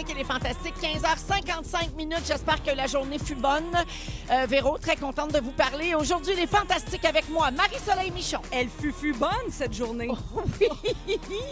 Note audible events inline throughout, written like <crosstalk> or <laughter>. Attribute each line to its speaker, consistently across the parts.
Speaker 1: Véronique et les Fantastiques, 15h55 minutes. J'espère que la journée fut bonne. Euh, Véro, très contente de vous parler. Aujourd'hui, les Fantastiques avec moi, Marie-Soleil Michon.
Speaker 2: Elle fut fut bonne cette journée.
Speaker 1: Oui.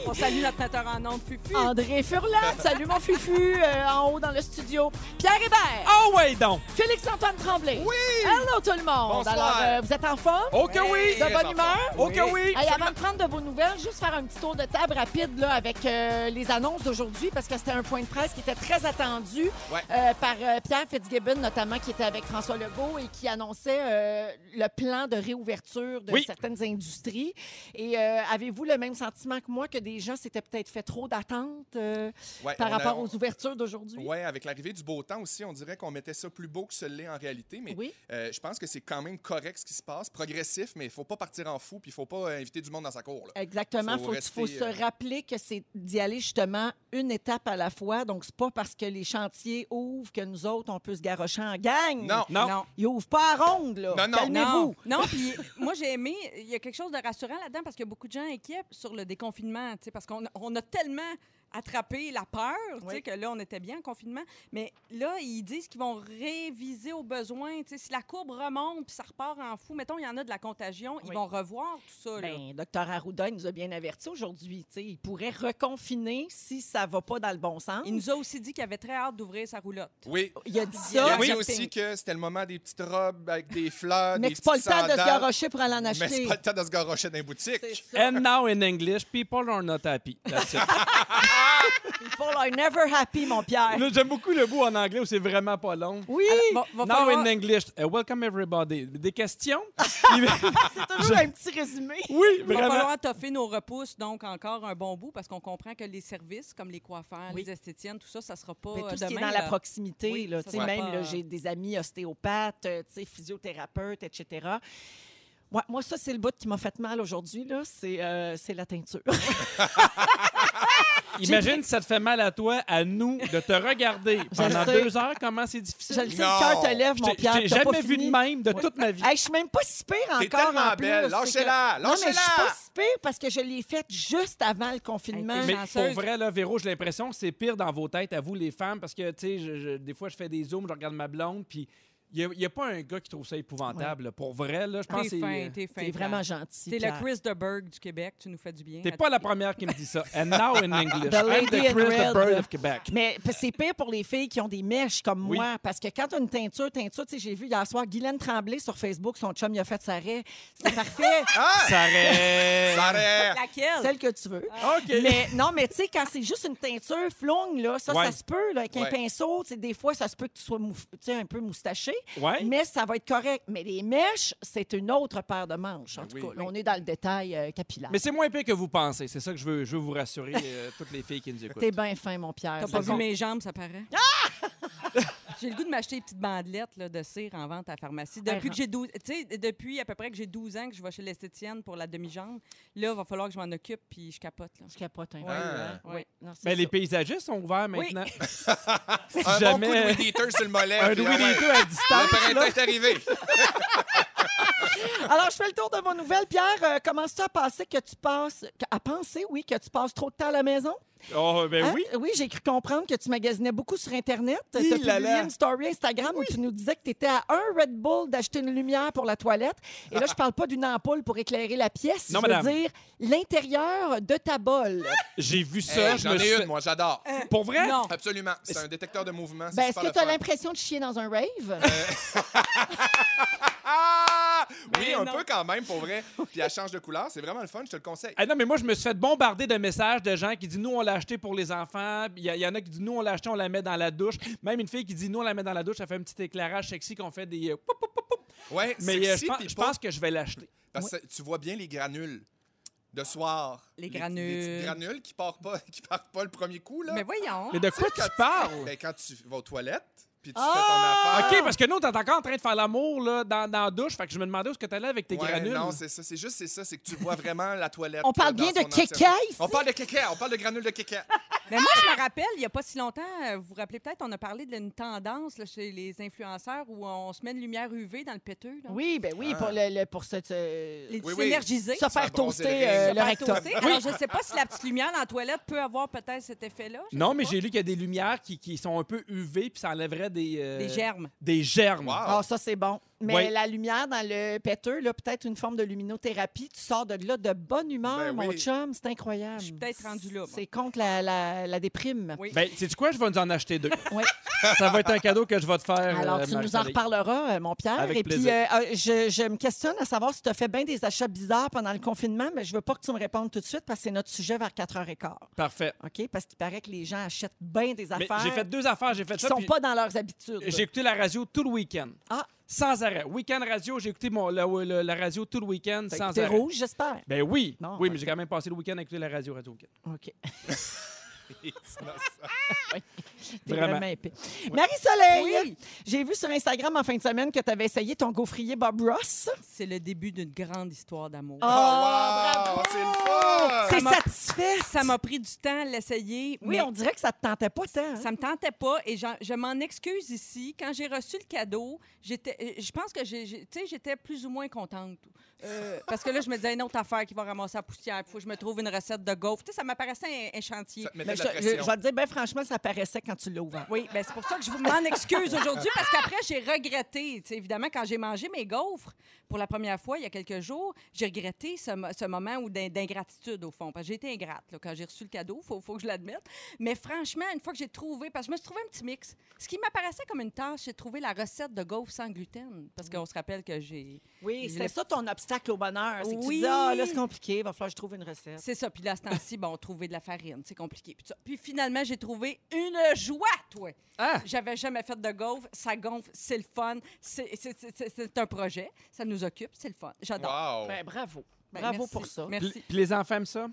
Speaker 2: On salue notre metteur en ondes Fufu.
Speaker 1: André Furlan, <laughs> salut mon fufu, euh, en haut dans le studio. Pierre Hébert,
Speaker 3: Oh ouais donc!
Speaker 1: Félix-Antoine Tremblay.
Speaker 4: Oui!
Speaker 1: Hello tout le monde.
Speaker 4: Bonsoir.
Speaker 1: Alors, euh, vous êtes en forme?
Speaker 3: Oh que oui!
Speaker 1: De bonne humeur?
Speaker 3: Oh que oui!
Speaker 1: Hey, avant de prendre de vos nouvelles, juste faire un petit tour de table rapide là, avec euh, les annonces d'aujourd'hui parce que c'était un point de presse qui était très attendu
Speaker 4: Ouais.
Speaker 1: euh, par euh, Pierre Fitzgibbon notamment qui était avec François Legault et qui annonçait euh, le plan de réouverture de
Speaker 3: Oui.
Speaker 1: certaines industries. Et avez-vous le même sentiment que moi que des gens s'étaient peut-être fait trop d'attentes
Speaker 4: Ouais,
Speaker 1: par
Speaker 4: a-
Speaker 1: rapport aux ouvertures d'aujourd'hui?
Speaker 4: Ouais, avec l'arrivée du beau temps aussi, on dirait qu'on mettait ça plus beau que ce l'est en réalité. Mais
Speaker 1: Oui.
Speaker 4: je pense que c'est quand même correct ce qui se passe, progressif, mais il faut pas partir en fou, puis il faut pas inviter du monde dans sa cour. là.
Speaker 1: Exactement. Il
Speaker 4: Faut
Speaker 1: faut,
Speaker 4: rester,
Speaker 1: faut se rappeler que c'est d'y aller justement une étape à la fois. Donc, c'est pas parce que les chantiers ouvrent que nous autres, on peut se garrocher en gang.
Speaker 4: Non.
Speaker 3: Non.
Speaker 1: Ils ouvrent pas à ronde, là.
Speaker 4: Non, non.
Speaker 1: Calmez-vous.
Speaker 2: Non, non puis <laughs> moi j'ai aimé, il y a quelque chose de rassurant là-dedans parce qu'il y a beaucoup de gens inquiets sur le déconfinement, tu sais, parce qu'on on a tellement attrapé la peur, tu sais, que là on était bien en confinement, mais là ils disent qu'ils vont réviser aux besoins, tu sais, si la courbe remonte puis ça repart en fou, mettons il y en a de la contagion, ils vont revoir tout ça là.
Speaker 1: Ben, docteur Arruda il nous a bien avertis aujourd'hui. tu sais, Il pourrait reconfiner si ça va pas dans le bon sens.
Speaker 2: Il nous a aussi dit qu'il avait très hâte d'ouvrir sa roulotte.
Speaker 4: Oui.
Speaker 1: Il a dit
Speaker 4: Il a
Speaker 1: ça,
Speaker 4: dit aussi que c'était le moment des petites robes avec des fleurs,
Speaker 1: mais
Speaker 4: des
Speaker 1: c'est pas le temps de se garocher pour aller en
Speaker 4: Mais c'est
Speaker 1: acheter.
Speaker 4: pas le temps de se garocher dans les boutiques.
Speaker 1: Ça.
Speaker 3: And now in English, people are not happy. That's it. <laughs>
Speaker 1: People are never happy, mon Pierre.
Speaker 3: Là, J'aime beaucoup le bout en anglais où c'est vraiment pas long.
Speaker 1: Oui,
Speaker 2: Va- va
Speaker 3: Now
Speaker 2: falloir-
Speaker 3: in English, uh, welcome everybody. Des questions? <laughs>
Speaker 1: c'est toujours un petit résumé.
Speaker 3: oui,
Speaker 2: Il va
Speaker 3: vraiment.
Speaker 2: falloir toffer nos repousses, donc encore un bon bout, parce qu'on comprend que les services, comme les coiffeurs,
Speaker 1: Oui.
Speaker 2: les esthéticiennes, tout ça, ça sera pas
Speaker 1: Mais
Speaker 2: euh,
Speaker 1: tout ce qui est
Speaker 2: demain,
Speaker 1: dans la
Speaker 2: là.
Speaker 1: proximité,
Speaker 2: Oui,
Speaker 1: là,
Speaker 2: ça
Speaker 1: tu sais,
Speaker 2: sera
Speaker 1: même
Speaker 2: pas,
Speaker 1: là,
Speaker 2: euh,
Speaker 1: j'ai des amis ostéopathes, euh, tu sais, physiothérapeutes, etc. Moi, moi, ça, c'est le bout qui m'a fait mal aujourd'hui, là, c'est euh, c'est la teinture. <laughs>
Speaker 3: Imagine si ça te fait mal à toi, à nous, de te regarder <laughs> pendant
Speaker 1: sais.
Speaker 3: deux heures, comment c'est
Speaker 1: Je
Speaker 3: difficile.
Speaker 1: le sais,
Speaker 4: Non.
Speaker 1: le cœur te lève,
Speaker 3: Je
Speaker 1: mon Pierre.
Speaker 3: je
Speaker 1: pas
Speaker 3: jamais vu
Speaker 1: fini.
Speaker 3: de même de toute ma vie.
Speaker 1: Hey, je suis même pas si pire encore.
Speaker 4: T'es tellement
Speaker 1: en plus,
Speaker 4: belle. Lâchez-la,
Speaker 1: Non, mais je suis
Speaker 4: lâchez-la.
Speaker 1: pas si pire parce que je l'ai faite juste avant le confinement.
Speaker 2: Hey,
Speaker 3: Mais
Speaker 2: chanceuse.
Speaker 3: pour vrai, là, Véro, j'ai l'impression que c'est pire dans vos têtes, à vous, les femmes, parce que, tu sais, je- je- des fois, je fais des zooms, je regarde ma blonde, puis il n'y a, pas un gars qui trouve ça épouvantable. Pour vrai, là, je pense que
Speaker 2: T'es
Speaker 3: c'est...
Speaker 2: fin,
Speaker 3: euh,
Speaker 2: t'es
Speaker 1: vraiment gentil.
Speaker 2: T'es le. Chris de Berg du Québec, tu nous fais du bien.
Speaker 3: T'es pas la première qui me dit ça. And <laughs> now in English.
Speaker 1: The
Speaker 3: I'm
Speaker 1: lady
Speaker 3: the
Speaker 1: in
Speaker 3: Chris the Bird of Québec.
Speaker 1: Mais c'est pire pour les filles qui ont des mèches comme
Speaker 3: Oui.
Speaker 1: moi. Parce que quand tu as une teinture, teinture, tu sais, j'ai vu hier soir Guylaine Tremblay sur Facebook, son chum, il a fait sa raie. C'était parfait.
Speaker 4: Ah!
Speaker 3: Ça aurait...
Speaker 4: Ça aurait-
Speaker 2: Laquelle?
Speaker 1: Celle que tu veux.
Speaker 3: OK.
Speaker 1: Mais non, mais tu sais, quand c'est juste une teinture flongue, là, ça,
Speaker 3: Ouais.
Speaker 1: ça se peut, là, avec un pinceau. tu sais, Des fois, ça se peut que tu sois un peu moustaché,
Speaker 3: Ouais.
Speaker 1: mais ça va être correct. Mais les mèches, c'est une autre paire de manches. En
Speaker 4: Ben
Speaker 1: tout
Speaker 4: oui.
Speaker 1: cas, Là, on est dans le détail euh, capillaire.
Speaker 3: Mais c'est moins pire que vous pensez. C'est ça que je veux, je veux vous rassurer, euh, toutes les filles qui nous écoutent.
Speaker 1: T'es bien fin, mon Pierre.
Speaker 2: T'as pas vu mes jambes, ça paraît? <laughs> J'ai le goût de m'acheter des petites bandelettes là, de cire en vente à la pharmacie. Depuis que j'ai 12, tu sais, depuis à peu près que j'ai 12 ans que je vais chez l'esthétienne pour la demi-jambe, là, il va falloir que je m'en occupe puis je capote. Là.
Speaker 1: Je capote un peu.
Speaker 4: Ouais.
Speaker 1: hein.
Speaker 2: Ouais.
Speaker 1: Oui. Non, c'est
Speaker 3: Mais les paysagistes sont ouverts maintenant. <laughs> si
Speaker 4: Un bon coup
Speaker 3: jamais
Speaker 4: de sur le mollet.
Speaker 3: un Louis
Speaker 4: ah ouais,
Speaker 3: à
Speaker 4: Le
Speaker 3: distance,
Speaker 4: printemps
Speaker 3: là,
Speaker 4: est arrivé. <laughs> <laughs>
Speaker 1: Alors, je fais le tour de vos nouvelles. Pierre, euh, commences-tu à penser que tu passes, à penser, oui, que tu passes trop de temps à la maison?
Speaker 3: Oh, ben
Speaker 1: Hein?
Speaker 3: oui.
Speaker 1: Oui, j'ai cru comprendre que tu magasinais beaucoup sur Internet. Tu as publié une story Instagram où tu nous disais que tu étais à un Red Bull d'acheter une lumière pour la toilette. Et là, je parle pas d'une ampoule pour éclairer la pièce.
Speaker 3: Non,
Speaker 1: je veux
Speaker 3: madame.
Speaker 1: dire l'intérieur de ta bolle. <laughs>
Speaker 3: J'ai vu ça.
Speaker 4: Hey,
Speaker 3: je
Speaker 4: J'en ai une, moi, j'adore.
Speaker 3: Pour vrai?
Speaker 2: Non.
Speaker 4: Absolument. C'est un détecteur de mouvement.
Speaker 1: Ben, est-ce que tu as l'impression de chier dans un rave? <laughs>
Speaker 4: Ah! Oui,
Speaker 2: Mais
Speaker 4: un
Speaker 2: non.
Speaker 4: peu quand même, pour vrai. <laughs> Puis elle change de couleur. C'est vraiment le fun, je te le conseille.
Speaker 3: Ah non, mais moi, je me suis fait bombarder de messages de gens qui disent Nous, on l'a acheté pour les enfants. Il y, a- il y en a qui disent Nous, on l'a acheté, on la met dans la douche. Même une fille qui dit Nous, on la met dans la douche, ça fait un petit éclairage sexy qu'on fait des. euh, poup, poup, poup, poup.
Speaker 4: Ouais,
Speaker 3: Mais euh,
Speaker 4: sexy,
Speaker 3: je, pense,
Speaker 4: puis
Speaker 3: je pense que je vais l'acheter.
Speaker 4: Parce que tu vois bien les granules de soir.
Speaker 2: Les
Speaker 4: Les
Speaker 2: granules.
Speaker 4: petites granules qui partent pas, <laughs> qui partent pas le premier coup, là.
Speaker 2: Mais voyons.
Speaker 3: Mais de quoi
Speaker 4: Tu
Speaker 3: tu parles?
Speaker 4: Ben, quand tu vas aux toilettes, puis tu
Speaker 1: Ah!
Speaker 4: fais ton affaire.
Speaker 3: OK, parce que nous, t'es encore en train de faire l'amour là, dans, dans la douche. Fait que je me demandais où est-ce que t'allais avec tes
Speaker 4: Ouais,
Speaker 3: granules.
Speaker 4: Non, c'est ça. C'est juste c'est ça. C'est que tu vois vraiment la toilette.
Speaker 1: On parle
Speaker 4: dans
Speaker 1: bien de kéké?
Speaker 4: On parle de kéké. On parle de granules de kéké.
Speaker 2: Mais moi, je me rappelle, il n'y a pas si longtemps, euh, vous vous rappelez peut-être, on a parlé d'une tendance là, chez les influenceurs où on se met une lumière UV dans le péteux. Là.
Speaker 1: Oui, ben oui,
Speaker 4: Ah.
Speaker 1: pour, le, le- pour se, se-
Speaker 2: Les
Speaker 4: Oui, oui.
Speaker 2: s'énergiser.
Speaker 1: se faire
Speaker 4: bronzer
Speaker 1: toaster
Speaker 4: le ring.
Speaker 1: euh, le
Speaker 2: Faire
Speaker 1: rectum.
Speaker 2: toaster. Alors, je ne sais pas si la petite lumière dans la toilette peut avoir peut-être cet effet-là. je
Speaker 3: Non,
Speaker 2: sais
Speaker 3: mais
Speaker 2: pas.
Speaker 3: j'ai lu qu'il y a des lumières qui, qui sont un peu UV puis ça enlèverait des... euh,
Speaker 2: Des germes.
Speaker 3: Des germes.
Speaker 4: Wow.
Speaker 1: Ah, ça, c'est bon. Mais
Speaker 3: Oui.
Speaker 1: la lumière dans le péteux, là, peut-être une forme de luminothérapie. Tu sors de là de bonne humeur,
Speaker 4: Ben
Speaker 1: mon chum. C'est incroyable.
Speaker 2: Je suis peut-être rendue là.
Speaker 1: C'est contre la, la, la déprime.
Speaker 2: Oui.
Speaker 3: Ben, sais-tu quoi? Je vais nous en acheter deux.
Speaker 1: Oui.
Speaker 3: Ça va être un cadeau que je vais te faire.
Speaker 1: Alors,
Speaker 3: euh,
Speaker 1: tu nous en reparleras, euh, mon Pierre.
Speaker 3: Avec
Speaker 1: Et puis,
Speaker 3: plaisir.
Speaker 1: euh, euh, je, je me questionne à savoir si tu as fait bien des achats bizarres pendant le confinement, mais je veux pas que tu me répondes tout de suite parce que c'est notre sujet vers 4h15.
Speaker 3: Parfait.
Speaker 1: OK? Parce qu'il paraît que les gens achètent bien des
Speaker 3: Mais
Speaker 1: affaires
Speaker 3: j'ai fait deux affaires. J'ai fait
Speaker 1: qui
Speaker 3: ça.
Speaker 1: sont
Speaker 3: puis
Speaker 1: pas dans leurs habitudes.
Speaker 3: J'ai écouté la radio tout le week-end.
Speaker 1: Ah.
Speaker 3: Sans arrêt. Week-end radio, j'ai écouté mon, la, la- la radio tout le week-end sans arrêt.
Speaker 1: rouge, j'espère?
Speaker 3: Ben oui.
Speaker 1: Non,
Speaker 3: oui, mais j'ai quand même passé le week-end à écouter la radio Radio Week-end.
Speaker 1: OK. <laughs> <laughs> <laughs>
Speaker 4: C'est
Speaker 3: Vraiment.
Speaker 1: vraiment épais. Marie-Soleil,
Speaker 2: Oui.
Speaker 1: j'ai vu sur Instagram en fin de semaine que tu avais essayé ton gaufrier Bob Ross.
Speaker 2: C'est le début d'une grande histoire d'amour.
Speaker 1: Ah,
Speaker 4: Oh, wow!
Speaker 1: bravo!
Speaker 4: C'est!
Speaker 1: T'es
Speaker 2: m'a-
Speaker 1: satisfait?
Speaker 2: Ça m'a pris du temps à l'essayer.
Speaker 1: Oui,
Speaker 2: mais
Speaker 1: on dirait que ça te tentait pas tant. hein?
Speaker 2: Ça me tentait pas et je m'en excuse ici. Quand j'ai reçu le cadeau, j'étais, euh, je pense que j'étais plus ou moins contente. Euh, parce que là, je me disais une autre affaire qui va ramasser la poussière. Il faut que je me trouve une recette de gaufre. Tu sais, ça m'apparaissait un, un chantier.
Speaker 4: Ça
Speaker 1: je, je vais te dire, ben franchement, ça paraissait quand tu l'as.
Speaker 2: Oui, ben c'est pour ça que je vous m'en excuse aujourd'hui parce qu'après, j'ai regretté. Tu sais, évidemment, quand j'ai mangé mes gaufres pour la première fois il y a quelques jours, j'ai regretté ce, ce moment d'ingratitude, au fond. Parce que j'ai été ingrate là, quand j'ai reçu le cadeau, il faut, faut que je l'admette. Mais franchement, une fois que j'ai trouvé, parce que je me suis trouvé un petit mix, ce qui m'apparaissait comme une tâche, c'est de trouver la recette de gaufres sans gluten. Parce qu'on se rappelle que j'ai.
Speaker 1: Oui, c'était
Speaker 2: l'ai-
Speaker 1: ça ton obstacle au bonheur. C'est que tu
Speaker 2: Oui.
Speaker 1: dis, ah, là, c'est compliqué, il va falloir que je trouve une recette.
Speaker 2: C'est ça. Puis là, ce temps-ci, bon, trouver de la farine, c'est compliqué. Puis. Puis finalement, j'ai trouvé une joie, toi.
Speaker 3: Ah!
Speaker 2: J'avais jamais fait de gaufre. Ça gonfle, c'est le fun. C'est un projet. Ça nous occupe, c'est le fun. J'adore.
Speaker 4: Wow!
Speaker 1: Ben, bravo.
Speaker 2: Ben,
Speaker 1: bravo
Speaker 2: merci.
Speaker 1: pour ça.
Speaker 2: Merci.
Speaker 3: puis les enfants aiment ça?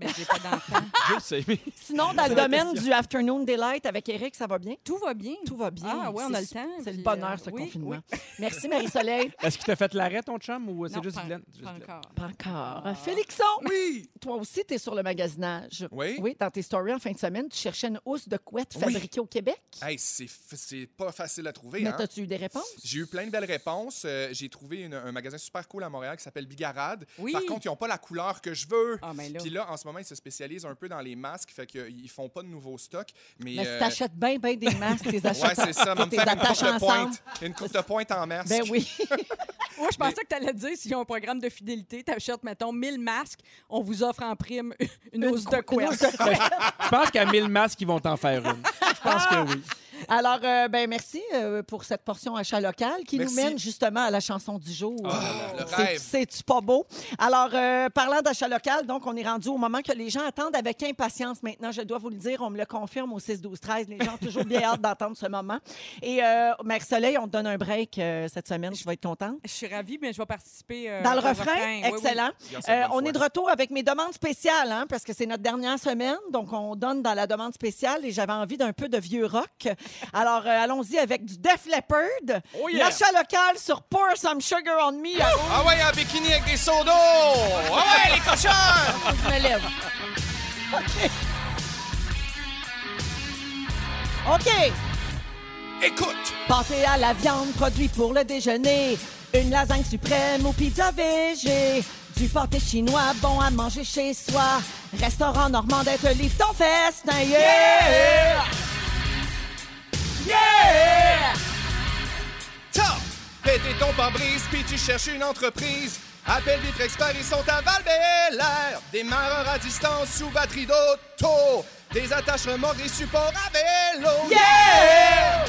Speaker 2: Ben, j'ai pas d'enfant. <laughs>
Speaker 3: Je le sais. mais-
Speaker 1: Sinon, dans le domaine du Afternoon Delight avec Eric, ça va bien?
Speaker 2: Tout va bien.
Speaker 1: Tout va bien.
Speaker 2: Ah, ouais, on a le temps.
Speaker 1: C'est le bonheur,
Speaker 2: euh,
Speaker 1: ce
Speaker 2: oui,
Speaker 1: confinement.
Speaker 2: oui. <laughs>
Speaker 1: Merci, Marie-Soleil.
Speaker 3: Est-ce qu'il t'a fait l'arrêt, ton chum, ou c'est juste
Speaker 2: pas-
Speaker 3: Glenn?
Speaker 2: Pas encore.
Speaker 1: Pas encore.
Speaker 2: Ah.
Speaker 1: Félixon,
Speaker 4: Oui!
Speaker 1: toi aussi, tu es sur le magasinage.
Speaker 4: Oui?
Speaker 1: Oui, dans tes stories en fin de semaine, tu cherchais une housse de couette
Speaker 4: Oui.
Speaker 1: fabriquée au Québec.
Speaker 4: Hey, c'est pas facile à trouver,
Speaker 1: Mais
Speaker 4: hein?
Speaker 1: as-tu eu des réponses?
Speaker 4: J'ai eu plein de belles réponses. Euh, j'ai trouvé une- un magasin super cool à Montréal qui s'appelle Bigarade.
Speaker 2: Oui.
Speaker 4: Par contre, ils n'ont pas la couleur que je veux.
Speaker 2: Ah, mais là.
Speaker 4: Puis là, en ce moment, ils se spécialisent un peu dans les masques, fait qu'ils font pas de nouveaux stocks. Mais,
Speaker 1: Mais
Speaker 4: euh,
Speaker 1: si t'achètes bien, bien des masques, tes achats. <laughs>
Speaker 4: Ouais, c'est ça.
Speaker 1: Tes
Speaker 4: Va me faire une coupe
Speaker 1: attaches
Speaker 4: de pointe. Une coupe de pointe en masque.
Speaker 1: Ben oui. <laughs>
Speaker 2: Moi, je pensais que tu allais dire s'ils ont un programme de fidélité, tu achètes, mettons, 1000 masques, on vous offre en prime <laughs> une hausse
Speaker 1: une housse
Speaker 2: couette.
Speaker 1: de couette.
Speaker 3: Je pense qu'à 1000 masques, ils vont t'en faire une. Je pense que oui.
Speaker 1: Alors, euh, ben merci euh, pour cette portion achat local qui
Speaker 4: Merci.
Speaker 1: nous mène justement à la chanson du jour.
Speaker 4: Ah, le
Speaker 1: C'est-
Speaker 4: rêve.
Speaker 1: C'est-tu pas beau? Alors, euh, parlant d'achat local, donc, on est rendu au moment que les gens attendent avec impatience maintenant. Je dois vous le dire, on me le confirme au 6-12-13. Les gens ont toujours bien hâte d'entendre ce moment. Et euh, Mère Soleil, on te donne un break euh, cette semaine. Je vais être contente.
Speaker 2: Je suis ravie, mais je vais participer. euh,
Speaker 1: Dans le
Speaker 2: au
Speaker 1: refrain,
Speaker 2: Oui, oui.
Speaker 1: excellent. Euh,
Speaker 4: bonne
Speaker 1: on est de retour avec mes demandes spéciales, hein, parce que c'est notre dernière semaine. Donc, on donne dans la demande spéciale et j'avais envie d'un peu de vieux rock. Alors, euh, allons-y avec du Def Leppard.
Speaker 3: Oh yeah!
Speaker 1: L'achat local sur Pour Some Sugar on Me.
Speaker 4: Ah ouais, un bikini avec des sodos! Ah ouais, les cochons!
Speaker 1: Je me lève. OK. OK.
Speaker 4: Écoute!
Speaker 1: Pâté à la viande, produit pour le déjeuner. Une lasagne suprême ou pizza végé. Du pâté chinois, bon à manger chez soi. Restaurant normandais te livre ton festin. Yeah! Yeah!
Speaker 4: Top! Péter ton pare-brise, puis tu cherches une entreprise. Appelle Vitre Expert, ils sont à val. Démarreur à distance sous batterie d'auto. Des attaches remorques, des supports à vélo.
Speaker 1: Yeah!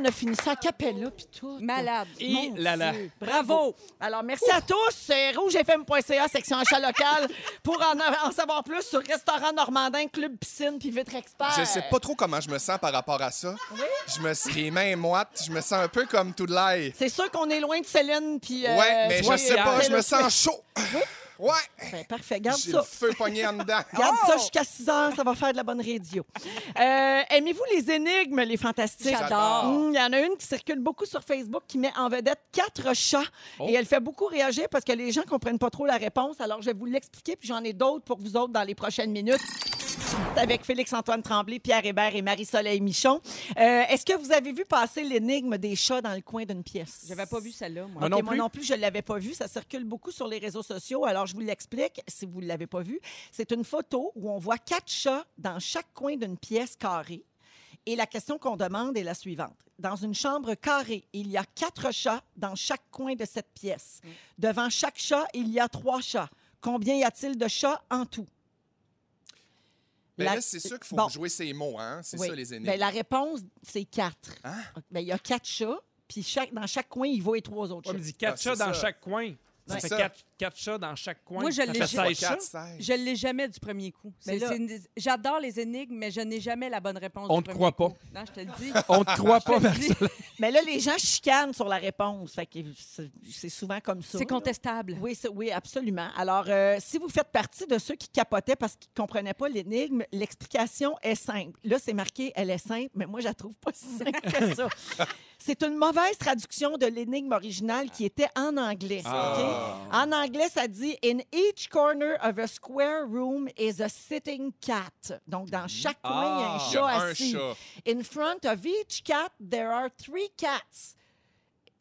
Speaker 3: On
Speaker 1: a fini ça à Capella puis tout.
Speaker 2: Malade.
Speaker 3: Et
Speaker 1: Mon
Speaker 3: là là.
Speaker 1: Dieu.
Speaker 2: Bravo.
Speaker 1: Alors, merci à tous. C'est rougefm.ca, section achat local, <laughs> pour en, en savoir plus sur Restaurant Normandin, Club Piscine puis Vitre Expert.
Speaker 4: Je sais pas trop comment je me sens par rapport à ça. Je me sens les mains moites, je me sens un peu comme tout de l'ail.
Speaker 1: C'est sûr qu'on est loin de Céline puis... euh,
Speaker 4: Ouais, mais je sais pas,
Speaker 1: euh,
Speaker 4: je me sens chaud. Ouais.
Speaker 1: Ben, parfait, garde ça.
Speaker 4: le feu pogné en dedans. <laughs>
Speaker 1: Garde
Speaker 2: Oh!
Speaker 1: ça jusqu'à 6 heures, ça va faire de la bonne radio. Euh, Aimez-vous les énigmes, les fantastiques?
Speaker 2: J'adore.
Speaker 1: Hum, Il y en a une qui circule beaucoup sur Facebook qui met en vedette quatre chats.
Speaker 3: Oh.
Speaker 1: Et elle fait beaucoup réagir parce que les gens comprennent pas trop la réponse. Alors, je vais vous l'expliquer, puis j'en ai d'autres pour vous autres dans les prochaines minutes. Avec Félix-Antoine Tremblay, Pierre Hébert et Marie-Soleil Michon. Euh, Est-ce que vous avez vu passer l'énigme des chats dans le coin d'une pièce?
Speaker 2: J'avais pas vu celle-là, moi.
Speaker 3: Moi
Speaker 1: OK,
Speaker 3: non
Speaker 1: moi
Speaker 3: plus?
Speaker 1: non plus, je ne l'avais pas vu. Ça circule beaucoup sur les réseaux sociaux. Alors, je vous l'explique si vous ne l'avez pas vu. C'est une photo où on voit quatre chats dans chaque coin d'une pièce carrée. Et la question qu'on demande est la suivante. Dans une chambre carrée, il y a quatre chats dans chaque coin de cette pièce.
Speaker 2: Mm.
Speaker 1: Devant chaque chat, il y a trois chats. Combien y a-t-il de chats en tout?
Speaker 4: Mais
Speaker 1: La-
Speaker 4: là, c'est sûr qu'il faut
Speaker 1: Bon.
Speaker 4: jouer ces mots, hein? C'est
Speaker 1: Oui.
Speaker 4: ça, les énigmes.
Speaker 1: Ben, la réponse, c'est quatre.
Speaker 4: Hein?
Speaker 1: Ben, il y a quatre chats, puis chaque, dans chaque coin, il vaut les trois autres
Speaker 3: On me
Speaker 1: chats.
Speaker 3: dit quatre
Speaker 4: Ah,
Speaker 3: chats dans
Speaker 4: ça.
Speaker 3: chaque coin. Ça
Speaker 4: C'est
Speaker 3: fait
Speaker 4: ça.
Speaker 3: quatre, quatre chats dans chaque coin.
Speaker 2: Moi, je l'ai jamais.
Speaker 3: 16 chats.
Speaker 4: Quatre, seize.
Speaker 2: Je l'ai jamais du premier coup. J'adore les énigmes, mais je n'ai jamais la bonne réponse.
Speaker 3: On te croit
Speaker 2: coup. Non, je te le dis. <laughs>
Speaker 3: On te croit pas. <laughs>
Speaker 1: Mais là, les gens chicanent sur la réponse. C'est- souvent comme ça.
Speaker 2: C'est contestable.
Speaker 1: Oui, oui, absolument. Alors, euh, si vous faites partie de ceux qui capotaient parce qu'ils ne comprenaient pas l'énigme, l'explication est simple. Là, c'est marqué, elle est simple, mais moi, je la trouve pas si simple que ça. <laughs> C'est une mauvaise traduction de l'énigme originale qui était en anglais.
Speaker 3: Ah.
Speaker 1: OK? En anglais, ça dit In each corner of a square room is a sitting cat. Donc, dans chaque coin, il y a un
Speaker 3: Ah.
Speaker 1: Chat
Speaker 4: a un
Speaker 1: assis.
Speaker 4: chat.
Speaker 1: In front of each cat, there are three cats.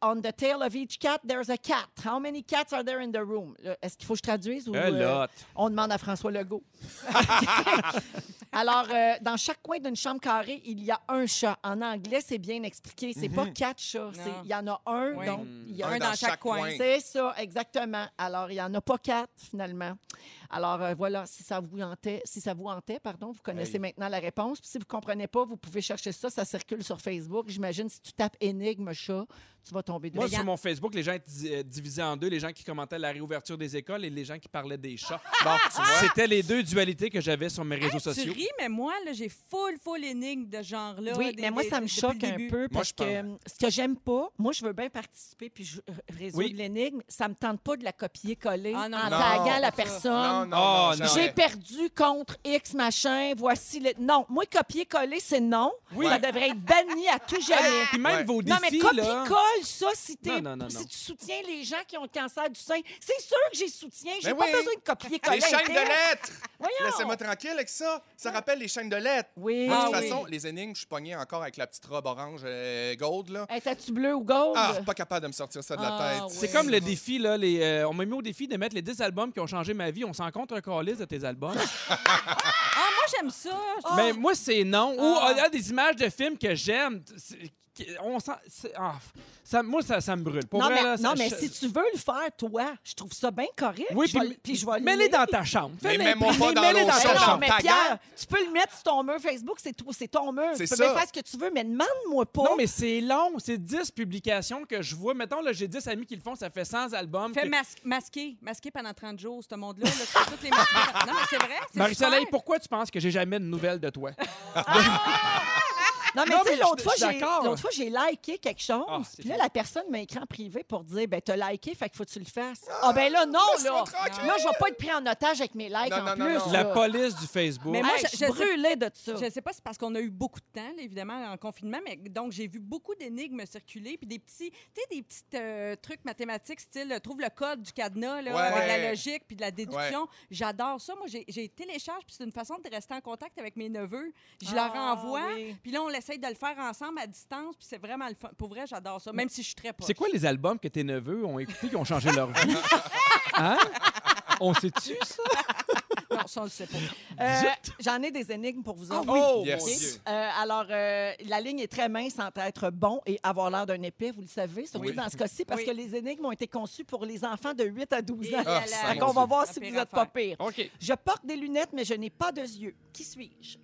Speaker 1: On the tail of each cat, there's a cat. How many cats are there in the room? Là, Est-ce qu'il faut que je traduise ou euh,
Speaker 3: lot.
Speaker 1: on demande à François Legault? <laughs> Alors, euh, dans chaque coin d'une chambre carrée, il y a un chat. En anglais, c'est bien expliqué. C'est pas quatre chats. Il y en a un,
Speaker 2: Oui.
Speaker 1: donc il y a
Speaker 2: Un
Speaker 1: un
Speaker 2: dans chaque coin.
Speaker 1: c'est ça, exactement. Alors, il n'y en a pas quatre, finalement. Alors, euh, voilà, si ça vous hantait, si ça vous hantait, pardon, vous connaissez
Speaker 4: Hey.
Speaker 1: maintenant la réponse. Puis si vous ne comprenez pas, vous pouvez chercher ça. Ça circule sur Facebook. J'imagine, si tu tapes énigme chat, tu vas tomber
Speaker 3: Moi,
Speaker 1: dessus.
Speaker 3: sur mon Facebook, les gens étaient euh, divisés en deux. Les gens qui commentaient la réouverture des écoles et les gens qui parlaient des chats. <laughs>
Speaker 4: Bon, tu vois.
Speaker 3: C'était les deux dualités que j'avais sur mes réseaux
Speaker 2: Tu
Speaker 3: sociaux.
Speaker 2: ris, mais moi, là, j'ai full, full énigme de ce genre-là.
Speaker 1: Oui,
Speaker 2: des-
Speaker 1: mais moi,
Speaker 2: des-
Speaker 1: ça me choque un
Speaker 2: début.
Speaker 1: peu parce
Speaker 4: je
Speaker 1: que euh, ce que j'aime pas, moi, je veux bien participer puis je, résoudre
Speaker 3: Oui.
Speaker 1: l'énigme. Ça me tente pas de la copier-coller
Speaker 2: Ah, non,
Speaker 1: en
Speaker 2: non.
Speaker 1: taguant
Speaker 2: Non,
Speaker 1: la personne.
Speaker 4: Non, non, non,
Speaker 3: non.
Speaker 1: J'ai perdu contre X machin, voici le. Non, moi, copier-coller, c'est non.
Speaker 3: Oui.
Speaker 1: Ça devrait être banni à tout jamais.
Speaker 3: Puis même
Speaker 4: Ouais.
Speaker 3: vos
Speaker 1: Non, mais
Speaker 3: défis, là.
Speaker 1: copie-colle ça si, t'es-
Speaker 3: Non, non, non,
Speaker 1: si
Speaker 3: non.
Speaker 1: tu soutiens les gens qui ont le cancer du sein. C'est sûr que j'ai soutien. J'ai
Speaker 4: Ben
Speaker 1: pas
Speaker 4: oui.
Speaker 1: besoin de copier-coller.
Speaker 4: Les chaînes de lettres! <laughs>
Speaker 1: Voyons.
Speaker 4: Laissez-moi tranquille avec ça. Ça rappelle les chaînes de lettres.
Speaker 1: Oui.
Speaker 4: Moi, de
Speaker 2: Ah
Speaker 4: toute
Speaker 2: oui.
Speaker 4: façon, les énigmes, je suis pogné encore avec la petite robe orange euh, gold, là.
Speaker 1: Hey, T'as-tu bleu ou gold?
Speaker 4: Ah, pas capable de me sortir ça de la
Speaker 1: Ah,
Speaker 4: tête.
Speaker 1: oui.
Speaker 3: C'est comme le défi, là. Les, euh, on m'a mis au défi de mettre les 10 albums qui ont changé ma vie. On s'en compte un calice de tes albums?
Speaker 2: Ah, moi, j'aime ça.
Speaker 3: Mais moi, c'est non. Ou
Speaker 2: Ah.
Speaker 3: il y a des images de films que j'aime. C'est- On sent, c'est- ah, ça, moi, ça, ça me brûle. Pour
Speaker 1: non,
Speaker 3: vrai,
Speaker 1: mais,
Speaker 3: là,
Speaker 1: non,
Speaker 3: ça-
Speaker 1: mais
Speaker 3: je-
Speaker 1: si tu veux le faire, toi, je trouve ça bien correct.
Speaker 3: Oui,
Speaker 1: je vais,
Speaker 3: puis,
Speaker 1: puis je vais le
Speaker 3: mets-les dans ta chambre.
Speaker 4: Mais mets-moi pas dans l'autre
Speaker 3: ta
Speaker 4: chambre.
Speaker 1: non, mais Pierre, tu peux le mettre sur ton mur Facebook, c'est ton mur.
Speaker 4: C'est
Speaker 1: Tu peux
Speaker 4: ça.
Speaker 1: faire ce que tu veux, mais demande-moi pas.
Speaker 3: Non, mais c'est long. C'est 10 publications que je vois. Mettons, là, j'ai 10 amis qui le font. Ça fait 100 albums.
Speaker 2: Fais
Speaker 3: que-
Speaker 2: mas- masquer. Masquer pendant 30 jours, ce monde-là. là, toutes les masquer. Non, mais c'est vrai.
Speaker 3: Marie-Soleil, pourquoi tu penses que j'ai jamais de nouvelles de toi?
Speaker 1: Non, mais tu sais, l'autre fois, j'ai l'autre fois, j'ai liké quelque chose.
Speaker 3: Ah,
Speaker 1: puis là,
Speaker 3: fait.
Speaker 1: la personne m'a écrit en privé pour dire ben t'as liké, fait qu'il faut que tu le fasses. Ah, ben là, non, là. Là, je vais pas être pris en otage avec mes likes
Speaker 4: Non,
Speaker 1: en
Speaker 4: non,
Speaker 1: plus.
Speaker 4: non.
Speaker 3: La police du Facebook.
Speaker 2: Mais moi,
Speaker 1: Hey,
Speaker 2: je-
Speaker 1: je brûlée de ça.
Speaker 2: Je ne sais pas si c'est parce qu'on a eu beaucoup de temps, là, évidemment, en confinement, mais donc j'ai vu beaucoup d'énigmes circuler, puis des petits, tu sais, des petits euh, trucs mathématiques, style euh, trouve le code du cadenas, là,
Speaker 4: Ouais.
Speaker 2: avec la logique, puis de la déduction. J'adore ça. Moi, j'ai- télécharge, puis c'est une façon de rester en contact avec mes neveux. Je leur
Speaker 1: Ah,
Speaker 2: envoie,
Speaker 1: oui.
Speaker 2: puis là, on essaye de le faire ensemble à distance, puis c'est vraiment le fun. Pour vrai, j'adore ça, même si je suis très proche.
Speaker 3: C'est quoi les albums que tes neveux ont écoutés qui ont changé leur vie? <laughs> Hein? On sait-tu, ça? <laughs>
Speaker 2: Non, ça, on le sait pas.
Speaker 1: Euh, J'en ai des énigmes pour vous autres.
Speaker 3: Oh,
Speaker 4: Yes.
Speaker 3: Dieu.
Speaker 1: Euh, alors, euh, la ligne est très mince entre être bon et avoir l'air d'un épais, vous le savez, surtout
Speaker 4: Oui.
Speaker 1: dans ce cas-ci, parce
Speaker 2: Oui.
Speaker 1: que les énigmes ont été conçues pour les enfants de 8 à 12 ans.
Speaker 2: Et
Speaker 4: Ah,
Speaker 1: qu'on va voir
Speaker 2: La
Speaker 1: si vous n'êtes pas pire. Je porte des lunettes, mais je n'ai pas de yeux. Qui suis-je?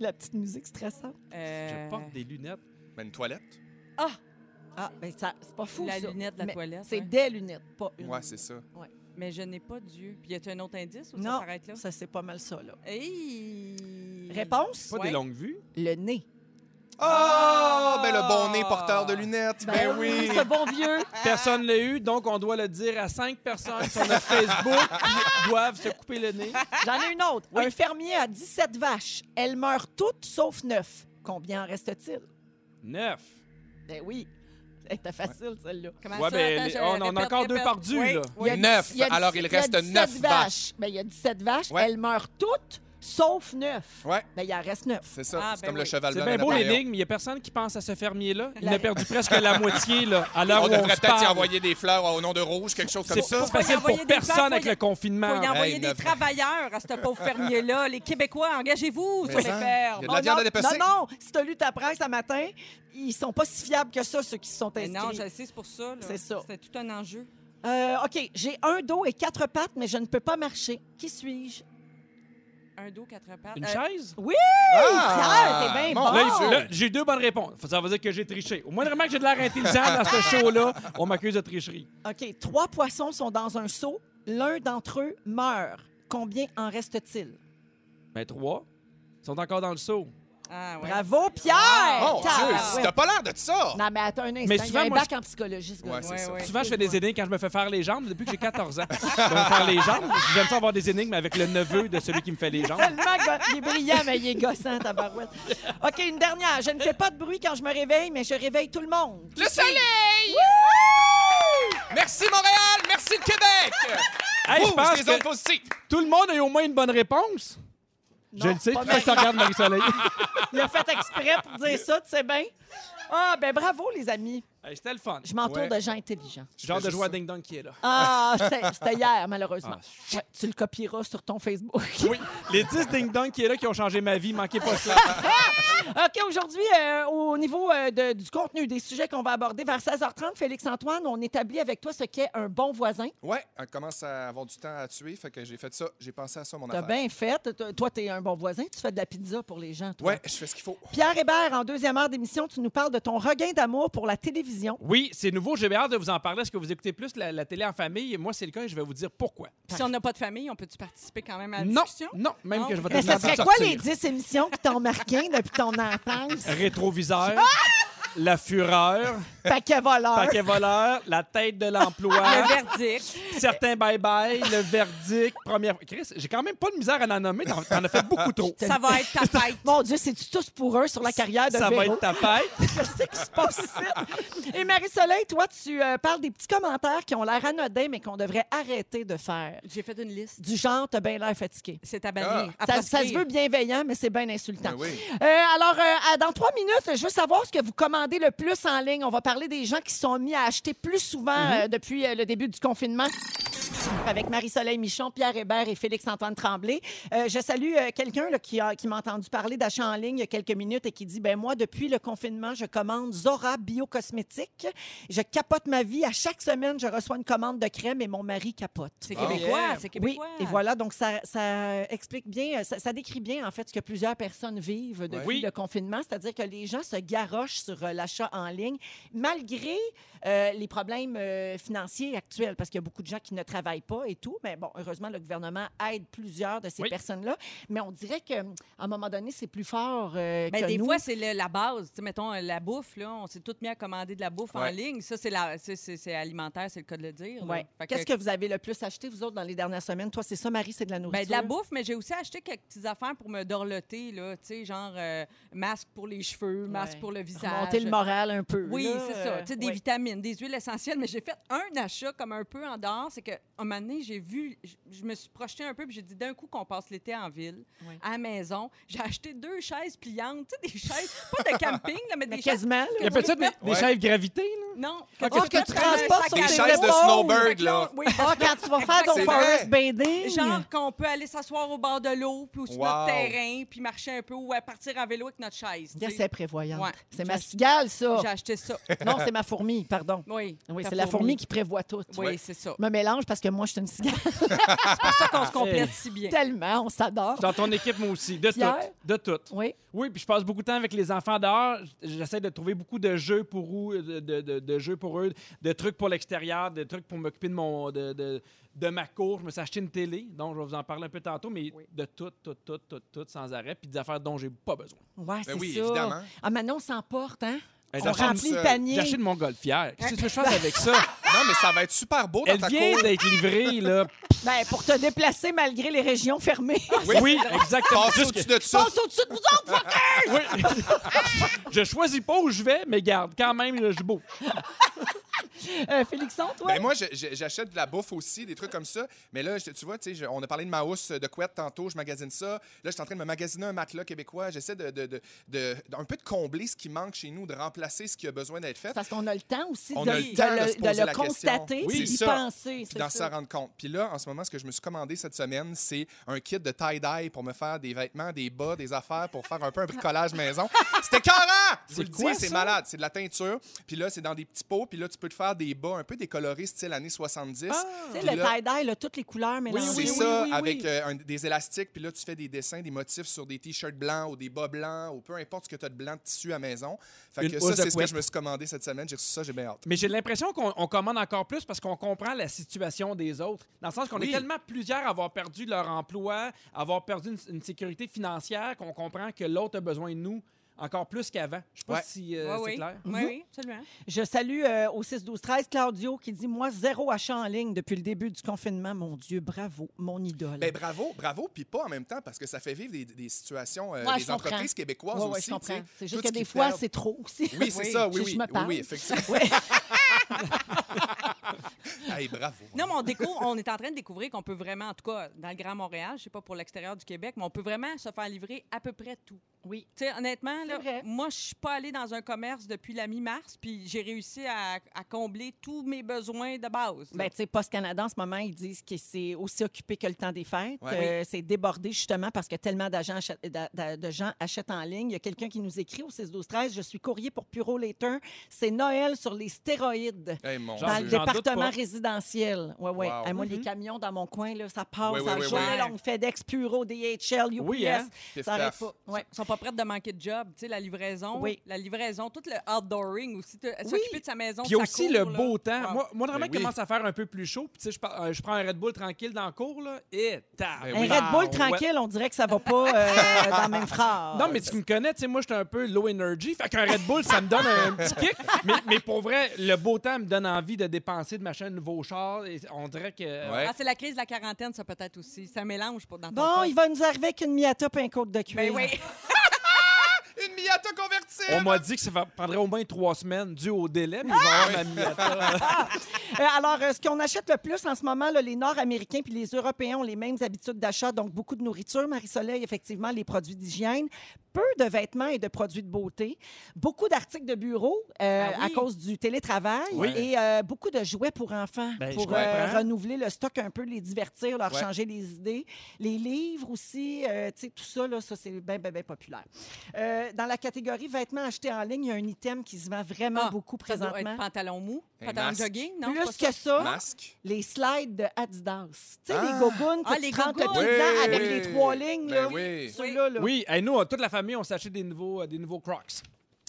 Speaker 1: La petite musique stressante.
Speaker 2: Euh,
Speaker 3: Je porte des lunettes.
Speaker 4: Mais une toilette?
Speaker 1: Ah, ben ça, c'est pas fou,
Speaker 2: La
Speaker 1: ça.
Speaker 2: lunette de la
Speaker 1: Mais
Speaker 2: toilette.
Speaker 1: C'est
Speaker 2: ouais.
Speaker 1: des lunettes, pas une.
Speaker 4: Ouais, c'est ça.
Speaker 2: Mais je n'ai pas d'yeux. Puis y a-tu un autre indice ou
Speaker 1: Non,
Speaker 2: ça s'arrête là?
Speaker 1: ça, c'est pas mal ça, là.
Speaker 2: Hey!
Speaker 1: Réponse?
Speaker 3: Pas
Speaker 2: Ouais.
Speaker 3: des longues vues?
Speaker 1: Le nez.
Speaker 4: Oh! Ben, le bon nez porteur de lunettes. Ben, oui.
Speaker 1: Ce bon vieux.
Speaker 3: Personne l'a eu, donc on doit le dire à cinq personnes sur notre Facebook qui doivent se couper le nez.
Speaker 1: J'en ai une autre. Un fermier a 17 vaches. Elles meurent toutes sauf 9. Combien en reste-t-il?
Speaker 3: Neuf.
Speaker 1: Ben oui. C'était facile, celle-là.
Speaker 2: Comment
Speaker 3: Ouais,
Speaker 2: ça?
Speaker 3: ben,
Speaker 2: Attends,
Speaker 3: les-
Speaker 2: je
Speaker 3: on en a
Speaker 2: répète,
Speaker 3: encore deux
Speaker 2: répète.
Speaker 3: perdus,
Speaker 2: Oui,
Speaker 3: là.
Speaker 2: oui.
Speaker 1: Il y a
Speaker 4: Neuf.
Speaker 1: il y a
Speaker 4: Alors, il
Speaker 1: y a
Speaker 4: reste
Speaker 1: 17
Speaker 4: neuf vaches.
Speaker 1: Ben, il y a 17 vaches.
Speaker 4: Ouais.
Speaker 1: Elles meurent toutes sauf 9.
Speaker 4: Ouais,
Speaker 1: Ben, il en reste 9.
Speaker 4: c'est ça.
Speaker 2: Ah,
Speaker 4: c'est
Speaker 2: ben
Speaker 4: comme le
Speaker 2: oui.
Speaker 4: cheval
Speaker 3: C'est
Speaker 4: blanc
Speaker 3: bien
Speaker 4: de
Speaker 3: beau l'énigme, mais il n'y a personne qui pense à ce fermier-là. Il
Speaker 1: La-
Speaker 3: a perdu presque la moitié là, à l'heure
Speaker 4: On
Speaker 3: où on
Speaker 4: devrait peut-être y envoyer des fleurs au nom de rouge, quelque chose comme
Speaker 3: C'est
Speaker 4: ça.
Speaker 2: y
Speaker 3: facile pour
Speaker 2: des
Speaker 3: personne
Speaker 2: fleurs,
Speaker 3: avec
Speaker 2: y-
Speaker 3: le confinement.
Speaker 2: Faut y envoyer
Speaker 4: Hey,
Speaker 2: des
Speaker 4: neuf-
Speaker 2: travailleurs à ce pauvre fermier-là. Les Québécois, engagez-vous
Speaker 4: Mais
Speaker 2: sur les
Speaker 4: ça,
Speaker 2: fermes.
Speaker 4: il y a de la viande
Speaker 1: non,
Speaker 4: à dépecer.
Speaker 1: non, non, si t'as lu ta presse ce matin, ils sont pas si fiables que ça, ceux qui se sont
Speaker 2: Mais
Speaker 1: inscrits.
Speaker 2: non, je le sais, c'est pour ça.
Speaker 1: C'est ça.
Speaker 2: C'était tout un enjeu.
Speaker 1: Euh, OK, j'ai un dos et quatre pattes, mais je ne peux pas marcher. Qui suis-je?
Speaker 2: Un dos, quatre pattes.
Speaker 3: Une
Speaker 2: Euh,
Speaker 3: chaise?
Speaker 1: Oui!
Speaker 4: Ah!
Speaker 1: Pierre, t'es bien bon!
Speaker 3: Là, j'ai deux bonnes réponses. Ça veut dire que j'ai triché. Au moins, vraiment que j'ai de l'air intelligent dans ce show-là, on m'accuse de tricherie.
Speaker 1: OK, trois poissons sont dans un seau. L'un d'entre eux meurt. Combien en reste-t-il?
Speaker 3: Ben, trois. Ils sont encore dans le seau.
Speaker 2: Ah, ouais.
Speaker 1: Bravo, Pierre!
Speaker 4: Mon Dieu,
Speaker 1: Tabarouette.
Speaker 4: t'as pas l'air de ça!
Speaker 1: Non, mais attends un instant.
Speaker 3: Mais
Speaker 1: il y
Speaker 3: souvent,
Speaker 1: a un
Speaker 3: moi,
Speaker 1: bac en psychologie, ce gars-là.
Speaker 4: Ouais, c'est
Speaker 2: Ouais,
Speaker 4: ça.
Speaker 2: ouais.
Speaker 3: Souvent, je fais des énigmes quand je me fais faire les jambes depuis que j'ai 14 ans. Je vais me faire les jambes. J'aime ça avoir des énigmes avec le neveu de celui qui me fait les jambes.
Speaker 1: Tellement go- il est brillant, mais il est gossant, tabarouette. OK, une dernière. Je ne fais pas de bruit quand je me réveille, mais je réveille tout le monde.
Speaker 4: Le soleil! Merci Montréal! Merci le Québec!
Speaker 3: Hey, je pense
Speaker 4: les
Speaker 3: que
Speaker 4: ondes positives.
Speaker 3: tout le monde a eu au moins une bonne réponse. Je le sais, c'est ça que je te regarde, Marie-Soleil? <laughs>
Speaker 1: Il a fait exprès pour dire ça, tu sais bien. Ah, ben bravo, les amis.
Speaker 3: Hey, C'était le fun.
Speaker 1: Je m'entoure
Speaker 4: Ouais.
Speaker 1: de gens intelligents.
Speaker 3: Genre de joie
Speaker 4: ça.
Speaker 3: Ding Dong qui est là.
Speaker 1: Ah, c'était c'était hier, malheureusement.
Speaker 3: Ah,
Speaker 1: Ouais, tu le copieras sur ton Facebook.
Speaker 3: Oui, les 10 Ding Dong qui est là qui ont changé ma vie, manquez pas ça. <laughs>
Speaker 1: OK, aujourd'hui, euh, au niveau euh, de- du contenu, des sujets qu'on va aborder, vers 16h30, Félix-Antoine, on établit avec toi ce qu'est un bon voisin.
Speaker 4: Ouais, on commence à avoir du temps à tuer, fait que j'ai fait ça. J'ai pensé à ça, mon
Speaker 1: T'as
Speaker 4: affaire.
Speaker 1: bien fait. T- Toi, t'es un bon voisin. Tu fais de la pizza pour les gens, toi.
Speaker 4: Ouais, je fais ce qu'il faut.
Speaker 1: Pierre Hébert, en deuxième heure d'émission, tu nous parles de ton regain d'amour pour la télévision.
Speaker 3: Oui, c'est nouveau, j'ai hâte de vous en parler. Est-ce que vous écoutez plus la, la télé en famille? Moi, c'est le cas et je vais vous dire pourquoi.
Speaker 2: Puis si on n'a pas de famille, on peut-tu participer quand même à la
Speaker 3: Non,
Speaker 2: discussion?
Speaker 3: non, même
Speaker 2: Non?
Speaker 3: que je vais te
Speaker 1: Mais
Speaker 3: de
Speaker 1: serait quoi
Speaker 3: sortir.
Speaker 1: les 10 émissions qui t'ont marqué depuis ton enfance?
Speaker 3: Rétroviseur, la fureur,
Speaker 1: Paquet voleur.
Speaker 3: paquet voleur, la tête de l'emploi,
Speaker 2: Le verdict.
Speaker 3: certains bye-bye, le verdict, première... Chris, j'ai quand même pas de misère à en nommer, t'en as fait beaucoup trop.
Speaker 2: Ça va être ta fête.
Speaker 1: Mon Dieu, c'est-tu tous pour eux sur la carrière de
Speaker 3: Ça va être ta fête.
Speaker 1: Qu'est-ce qui se passe ici? Et Marie-Soleil, toi, tu euh, parles des petits commentaires qui ont l'air anodins, mais qu'on devrait arrêter de faire.
Speaker 2: J'ai fait une liste.
Speaker 1: Du genre, t'as bien l'air fatigué.
Speaker 2: C'est à bannir. À
Speaker 1: Ça, ça se
Speaker 2: proscrire.
Speaker 1: veut bienveillant, mais c'est bien insultant.
Speaker 4: Ben oui.
Speaker 1: Euh, alors, euh, à- dans trois minutes, je veux savoir ce que vous le plus en ligne. On va parler des gens qui se sont mis à acheter plus souvent euh, depuis euh, le début du confinement. Avec Marie-Soleil Michon, Pierre Hébert et Félix-Antoine Tremblay. Euh, je salue euh, quelqu'un qui, m'a entendu parler d'achat en ligne il y a quelques minutes et qui dit ben moi, depuis le confinement, je commande Zora Biocosmétiques. Je capote ma vie. À chaque semaine, je reçois une commande de crème et mon mari capote.
Speaker 2: C'est
Speaker 4: Ah.
Speaker 2: québécois,
Speaker 3: Yeah.
Speaker 2: c'est
Speaker 1: Oui,
Speaker 2: québécois.
Speaker 1: et voilà, donc ça, ça explique bien, ça, ça décrit bien en fait ce que plusieurs personnes vivent depuis
Speaker 3: Oui.
Speaker 1: le confinement, c'est-à-dire que les gens se garochent sur l'achat en ligne malgré euh, les problèmes euh, financiers actuels, parce qu'il y a beaucoup de gens qui ne travaillent pas et tout, mais bon, heureusement, le gouvernement aide plusieurs de ces
Speaker 3: Oui.
Speaker 1: personnes-là, mais on dirait qu'à un moment donné, c'est plus fort euh, que
Speaker 2: des
Speaker 1: nous.
Speaker 2: fois, c'est la base. Tu sais, mettons, euh, la bouffe, là, on s'est toutes mis à commander de la bouffe en ligne. Ça, c'est alimentaire, c'est le cas de le dire.
Speaker 1: Ouais. Qu'est-ce que vous avez le plus acheté, vous autres, dans les dernières semaines? Toi, c'est ça, Marie, c'est de la nourriture?
Speaker 2: Ben, de la bouffe, mais j'ai aussi acheté quelques petites affaires pour me dorloter, là, tu sais, genre euh, masque pour les cheveux, masque
Speaker 1: Ouais.
Speaker 2: pour le visage.
Speaker 1: Remonter le moral un peu.
Speaker 2: Oui, c'est ça.
Speaker 1: euh,
Speaker 2: Tu sais, des vitamines, des huiles essentielles. Mais j'ai fait un achat comme un peu en dehors. C'est qu'à un moment donné, j'ai vu, je, je me suis projetée un peu, puis j'ai dit d'un coup qu'on passe l'été en ville,
Speaker 1: Oui.
Speaker 2: à la maison. J'ai acheté deux chaises pliantes, tu sais, des chaises, pas de camping, là, mais
Speaker 1: Mais
Speaker 2: des chaises.
Speaker 1: quasiment, là.
Speaker 3: Il appelle ça des, des
Speaker 4: Ouais.
Speaker 3: chefs gravité, là?
Speaker 2: Non,
Speaker 1: Ah,
Speaker 2: tu
Speaker 1: que
Speaker 2: peux
Speaker 1: tu transportes sur
Speaker 2: à
Speaker 4: chaises de snowbird, là.
Speaker 2: Oui,
Speaker 1: Ah, quand tu vas faire ton forest bathing.
Speaker 2: Genre qu'on peut aller s'asseoir au bord de l'eau, puis sur
Speaker 4: Wow.
Speaker 2: notre terrain, puis marcher un peu ou partir en vélo avec notre chaise.
Speaker 1: c'est prévoyante.
Speaker 2: Ouais.
Speaker 1: C'est ma cigale, ça.
Speaker 2: J'ai acheté ça.
Speaker 1: Non, c'est ma fourmi, pardon.
Speaker 2: Oui.
Speaker 1: Oui,
Speaker 2: ta
Speaker 1: c'est la fourmi qui prévoit tout.
Speaker 2: Oui, c'est ça.
Speaker 1: Je me mélange parce que que moi, je suis une cigale. <laughs>
Speaker 2: C'est pour ça qu'on se complète si bien.
Speaker 1: Tellement, on s'adore.
Speaker 3: Dans ton équipe, moi aussi. De
Speaker 1: Pierre?
Speaker 3: toutes. De toutes.
Speaker 1: Oui.
Speaker 3: Oui, puis je passe beaucoup de temps avec les enfants dehors. J'essaie de trouver beaucoup de jeux pour eux, de, de- de- de jeux pour eux, de trucs pour l'extérieur, de trucs pour m'occuper de mon de, de, de ma cour. Je me suis acheté une télé, donc je vais vous en parler un peu tantôt, mais de tout, tout, tout, tout, tout, sans arrêt, puis des affaires dont j'ai pas besoin.
Speaker 1: Ouais, c'est
Speaker 4: Ben oui,
Speaker 1: ça.
Speaker 4: évidemment.
Speaker 1: Ah, maintenant, on s'emporte, hein?
Speaker 3: Ben,
Speaker 1: on remplit
Speaker 4: une-
Speaker 1: le panier.
Speaker 3: J'ai acheté de mon golfière. Qu'est-ce que je fasse avec ça? <laughs>
Speaker 4: Non, mais ça va être super beau dans
Speaker 3: Elle
Speaker 4: ta
Speaker 3: vient d'être livrée, là.
Speaker 1: Ben, pour te déplacer malgré les régions fermées.
Speaker 3: Oui, exactement.
Speaker 4: Passe au-dessus de ça.
Speaker 1: Passe au-dessus de vous autres, fuckers!
Speaker 3: Oui. <laughs> je choisis pas où je vais, mais garde, quand même, là, je bouge. <laughs> <laughs>
Speaker 1: Euh, Félixon, toi?
Speaker 4: Ben moi, j'achète de la bouffe aussi, des trucs comme ça. Mais là, tu vois, je- on a parlé de ma housse de couette tantôt, je magasine ça. Là, je suis en train de me magasiner un matelas québécois. J'essaie de, de, de, de- un peu de combler ce qui manque chez nous, de remplacer ce qui a besoin d'être fait.
Speaker 1: Parce qu'on a le temps aussi
Speaker 4: On
Speaker 1: de,
Speaker 4: le temps
Speaker 1: le,
Speaker 4: se
Speaker 1: de
Speaker 4: poser
Speaker 1: le
Speaker 4: la question.
Speaker 1: constater
Speaker 4: Oui,
Speaker 1: d'y penser.
Speaker 4: D'en s'en rendre compte. Puis là, en ce moment, ce que je me suis commandé cette semaine, c'est un kit de tie-dye pour me faire des vêtements, des bas, des affaires, pour faire un peu un bricolage maison. <laughs> C'était carré! Je vous le
Speaker 3: quoi,
Speaker 4: dis, c'est malade. C'est de la teinture. Puis là, c'est dans des petits pots. Puis là, tu peux te faire des bas un peu décolorés, style années 70.
Speaker 1: Tu sais, le tie-dye, toutes les couleurs mélangées.
Speaker 4: c'est
Speaker 3: oui,
Speaker 4: ça,
Speaker 3: oui, oui.
Speaker 4: avec euh, un- des élastiques, puis là, tu fais des dessins, des motifs sur des t-shirts blancs ou des bas blancs ou peu importe ce que tu as de blanc de tissu à la maison. Fait
Speaker 3: Une
Speaker 4: que ça, c'est ce que je me suis commandé cette semaine. J'ai reçu ça, j'ai bien hâte.
Speaker 3: Mais j'ai l'impression qu'on on commande encore plus parce qu'on comprend la situation des autres. Dans le sens qu'on
Speaker 4: Oui.
Speaker 3: est tellement plusieurs à avoir perdu leur emploi, à avoir perdu une, une sécurité financière qu'on comprend que l'autre a besoin de nous encore plus qu'avant. Je sais pas
Speaker 4: Ouais.
Speaker 3: si euh,
Speaker 2: Oui,
Speaker 3: c'est
Speaker 2: oui.
Speaker 3: clair.
Speaker 2: Oui, oui, absolument.
Speaker 1: Je salue euh, au 6-12-13 Claudio qui dit Moi, zéro achat en ligne depuis le début du confinement. Mon Dieu, bravo, mon idole.
Speaker 4: Ben bravo, bravo, puis pas en même temps, parce que ça fait vivre des, des situations, euh,
Speaker 1: Ouais,
Speaker 4: des entreprises québécoises aussi.
Speaker 1: C'est juste que des fois,
Speaker 4: perd-
Speaker 1: c'est trop aussi.
Speaker 4: Oui, c'est
Speaker 2: Oui.
Speaker 4: ça, oui, oui.
Speaker 1: je me
Speaker 4: oui,
Speaker 1: parle.
Speaker 4: oui, effectivement. <laughs> <laughs> hey, bravo.
Speaker 2: Non, mais on, découvre, on est en train de découvrir qu'on peut vraiment, en tout cas dans le Grand Montréal, je sais pas pour l'extérieur du Québec, mais on peut vraiment se faire livrer à peu près tout.
Speaker 1: Oui.
Speaker 2: Tu sais, honnêtement, là, moi, je suis pas allée dans un commerce depuis la mi-mars, puis j'ai réussi à, à combler tous mes besoins de base.
Speaker 1: Ben, tu sais, Post Canada, en ce moment, ils disent que c'est aussi occupé que le temps des fêtes.
Speaker 4: Ouais.
Speaker 1: Euh, c'est débordé, justement, parce que tellement d'agents de gens achètent en ligne. Il y a quelqu'un qui nous écrit au 6-12-13 Je suis courrier pour Puro Later. C'est Noël sur les stéroïdes.
Speaker 4: Hey, mon
Speaker 1: Dans
Speaker 4: Dieu.
Speaker 1: le département
Speaker 3: pas.
Speaker 1: résidentiel. Ouais, ouais.
Speaker 4: Wow.
Speaker 1: Euh, moi, les camions dans mon coin, là, ça passe
Speaker 4: Oui, oui,
Speaker 1: à
Speaker 4: oui,
Speaker 1: journée
Speaker 2: oui.
Speaker 1: longue. FedEx, Puro, DHL, UPS.
Speaker 3: Oui, hein?
Speaker 1: Ça arrête pas. Ouais.
Speaker 2: Ils sont pas prêts de manquer de job. Tu sais, la livraison,
Speaker 1: Oui.
Speaker 2: la livraison, tout le outdooring aussi, s'occuper de sa maison,
Speaker 3: Puis il y a
Speaker 2: de sa
Speaker 3: aussi
Speaker 2: cour,
Speaker 3: le
Speaker 2: là.
Speaker 3: beau temps.
Speaker 2: Wow.
Speaker 3: Moi, moi vraiment,
Speaker 4: Ben oui.
Speaker 3: commence à faire un peu plus chaud. Puis, tu sais, je, euh, je prends un Red Bull tranquille dans le cours, là. Et.
Speaker 4: Ben
Speaker 1: Un
Speaker 4: oui.
Speaker 1: Red Bull tranquille, on dirait que ça va pas euh, <laughs> dans la même phrase.
Speaker 3: Non, mais tu me connais, tu sais, moi, je suis un peu low energy. Fait qu'un Red Bull, ça me donne un petit kick. <laughs> Mais, mais pour vrai, le beau temps me donne envie de dépenser, de m'acheter un nouveau char. Et on dirait que.
Speaker 4: Ouais.
Speaker 2: Ah, c'est la crise de la quarantaine, ça peut-être aussi. Ça mélange pour dans ton
Speaker 1: Bon,
Speaker 2: corps.
Speaker 1: il va nous arriver avec une Miata et un côte de cuir.
Speaker 2: Ben oui. <laughs>
Speaker 4: Une Miata convertible!
Speaker 3: On m'a dit que ça prendrait au moins trois semaines dû au délai, mais il va y avoir ma Miata. <laughs>
Speaker 1: Euh, alors, euh, ce qu'on achète le plus en ce moment, là, les Nord-Américains puis les Européens ont les mêmes habitudes d'achat, donc beaucoup de nourriture, Marie-Soleil, effectivement, les produits d'hygiène, peu de vêtements et de produits de beauté, beaucoup d'articles de bureau euh,
Speaker 2: Ah oui.
Speaker 1: à cause du télétravail
Speaker 3: Oui.
Speaker 1: et euh, beaucoup de jouets pour enfants
Speaker 3: Ben,
Speaker 1: pour euh, renouveler le stock un peu, les divertir, leur
Speaker 4: Ouais.
Speaker 1: changer les idées. Les livres aussi, euh, tu sais, tout ça, là, ça c'est bien, bien, bien populaire. Euh, dans la catégorie vêtements achetés en ligne, il y a un item qui se vend vraiment
Speaker 2: Ah,
Speaker 1: beaucoup
Speaker 2: Ça doit
Speaker 1: présentement.
Speaker 2: être pantalon mou, pantalon
Speaker 4: masque.
Speaker 2: jogging, non? c'est
Speaker 1: Plus
Speaker 2: ça?
Speaker 1: que ça,
Speaker 4: Masque.
Speaker 1: les slides de Adidas. Tu sais,
Speaker 4: Ah.
Speaker 1: les gogoons que
Speaker 2: Ah,
Speaker 1: tu
Speaker 2: les
Speaker 1: te rentres le dedans
Speaker 4: Oui.
Speaker 1: avec les trois lignes.
Speaker 4: Ben
Speaker 1: là.
Speaker 4: oui.
Speaker 1: Ceux-là, là.
Speaker 3: Oui, hey, nous, toute la famille, on s'est acheté des nouveaux, euh, des nouveaux Crocs.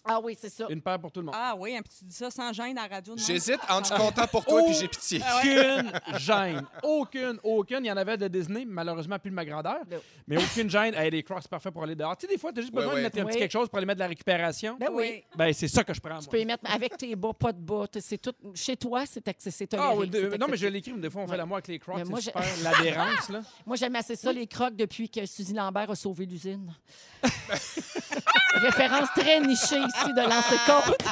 Speaker 1: Ah oui, c'est ça.
Speaker 3: Une paire pour tout le monde.
Speaker 2: Ah oui, un petit- tu dis ça sans gêne à la radio.
Speaker 4: J'hésite entre je suis content pour toi et puis j'ai pitié.
Speaker 3: Aucune gêne. Aucune, aucune. Il y en avait de Disney, malheureusement plus de ma grandeur.
Speaker 1: Non.
Speaker 3: Mais aucune gêne. Hey, les Crocs, c'est parfait pour aller dehors. Tu sais, des fois, tu as juste besoin de mettre un petit
Speaker 1: Oui.
Speaker 3: quelque chose pour aller mettre de la récupération.
Speaker 1: Ben oui.
Speaker 3: Ben, c'est ça que je prends, moi.
Speaker 1: Tu peux y mettre avec tes bas, pas de bas. C'est tout. Chez toi, c'est toléré.
Speaker 3: Ah oui, de- non, mais je l'écris, mais des fois, on fait
Speaker 1: Ouais.
Speaker 3: l'amour avec les Crocs.
Speaker 1: Moi,
Speaker 3: C'est
Speaker 1: je-
Speaker 3: super <laughs> l'adhérence, là.
Speaker 1: Moi, j'aime assez ça, les crocs, depuis que Suzy Lambert a sauvé l'usine. <laughs> Référence très nichée ici de lancer côte. <laughs>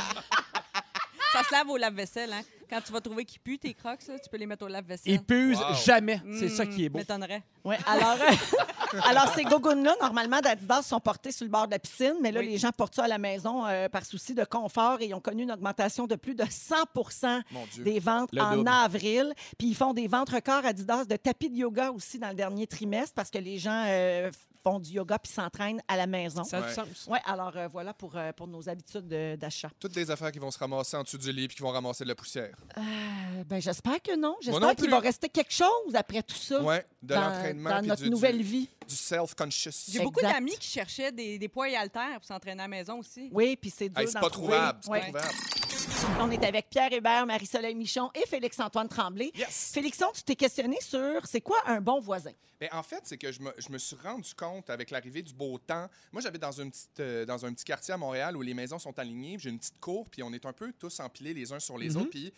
Speaker 2: Ça se lave au lave-vaisselle, hein? Quand tu vas trouver qu'ils puent tes crocs, là, tu peux les mettre au lave-vaisselle.
Speaker 3: Ils puent
Speaker 4: Wow.
Speaker 3: jamais. C'est
Speaker 2: Mm,
Speaker 3: ça qui est beau.
Speaker 2: M'étonnerait.
Speaker 1: Ouais, <laughs> alors, euh, <laughs> alors ces gogoons-là, normalement, d'Adidas sont portés sur le bord de la piscine, mais là,
Speaker 2: Oui.
Speaker 1: les gens portent ça à la maison euh, par souci de confort et ils ont connu une augmentation de plus de 100
Speaker 4: Mon Dieu.
Speaker 1: des ventes
Speaker 3: Le
Speaker 1: en
Speaker 3: double.
Speaker 1: avril. Puis ils font des ventes records Adidas de tapis de yoga aussi dans le dernier trimestre parce que les gens euh, font du yoga puis s'entraînent à la maison.
Speaker 3: Ça a
Speaker 4: Ouais.
Speaker 3: du sens.
Speaker 1: Ouais, alors euh, voilà pour, euh, pour nos habitudes de- d'achat.
Speaker 4: Toutes des affaires qui vont se ramasser en dessous du lit puis qui vont ramasser de la poussière.
Speaker 1: Euh, ben, j'espère que non.
Speaker 4: non
Speaker 1: J'espère qu'il
Speaker 4: plus.
Speaker 1: va rester quelque chose après tout ça
Speaker 4: Ouais, de
Speaker 1: dans,
Speaker 4: l'entraînement
Speaker 1: dans
Speaker 4: puis
Speaker 1: notre
Speaker 4: du,
Speaker 1: nouvelle
Speaker 4: du,
Speaker 1: vie.
Speaker 4: du self-conscious.
Speaker 2: J'ai beaucoup
Speaker 1: Exact.
Speaker 2: d'amis qui cherchaient des, des poids et haltères pour s'entraîner à la maison aussi.
Speaker 1: Oui, puis c'est dur
Speaker 4: Hey, c'est
Speaker 1: d'en
Speaker 4: pas
Speaker 1: trouver.
Speaker 4: trouvable, c'est
Speaker 1: Ouais.
Speaker 4: pas trouvable.
Speaker 1: On est avec Pierre Hébert, Marie-Soleil Michon et Félix-Antoine Tremblay.
Speaker 4: Yes!
Speaker 1: Félixon, tu t'es questionné sur c'est quoi un bon voisin?
Speaker 4: Ben, en fait, c'est que je me, je me suis rendu compte avec l'arrivée du beau temps. Moi, j'habite dans, une petite, euh, dans un petit quartier à Montréal où les maisons sont alignées. J'ai une petite cour, puis on est un peu tous empilés les uns sur les
Speaker 1: Mm-hmm.
Speaker 4: autres. Puis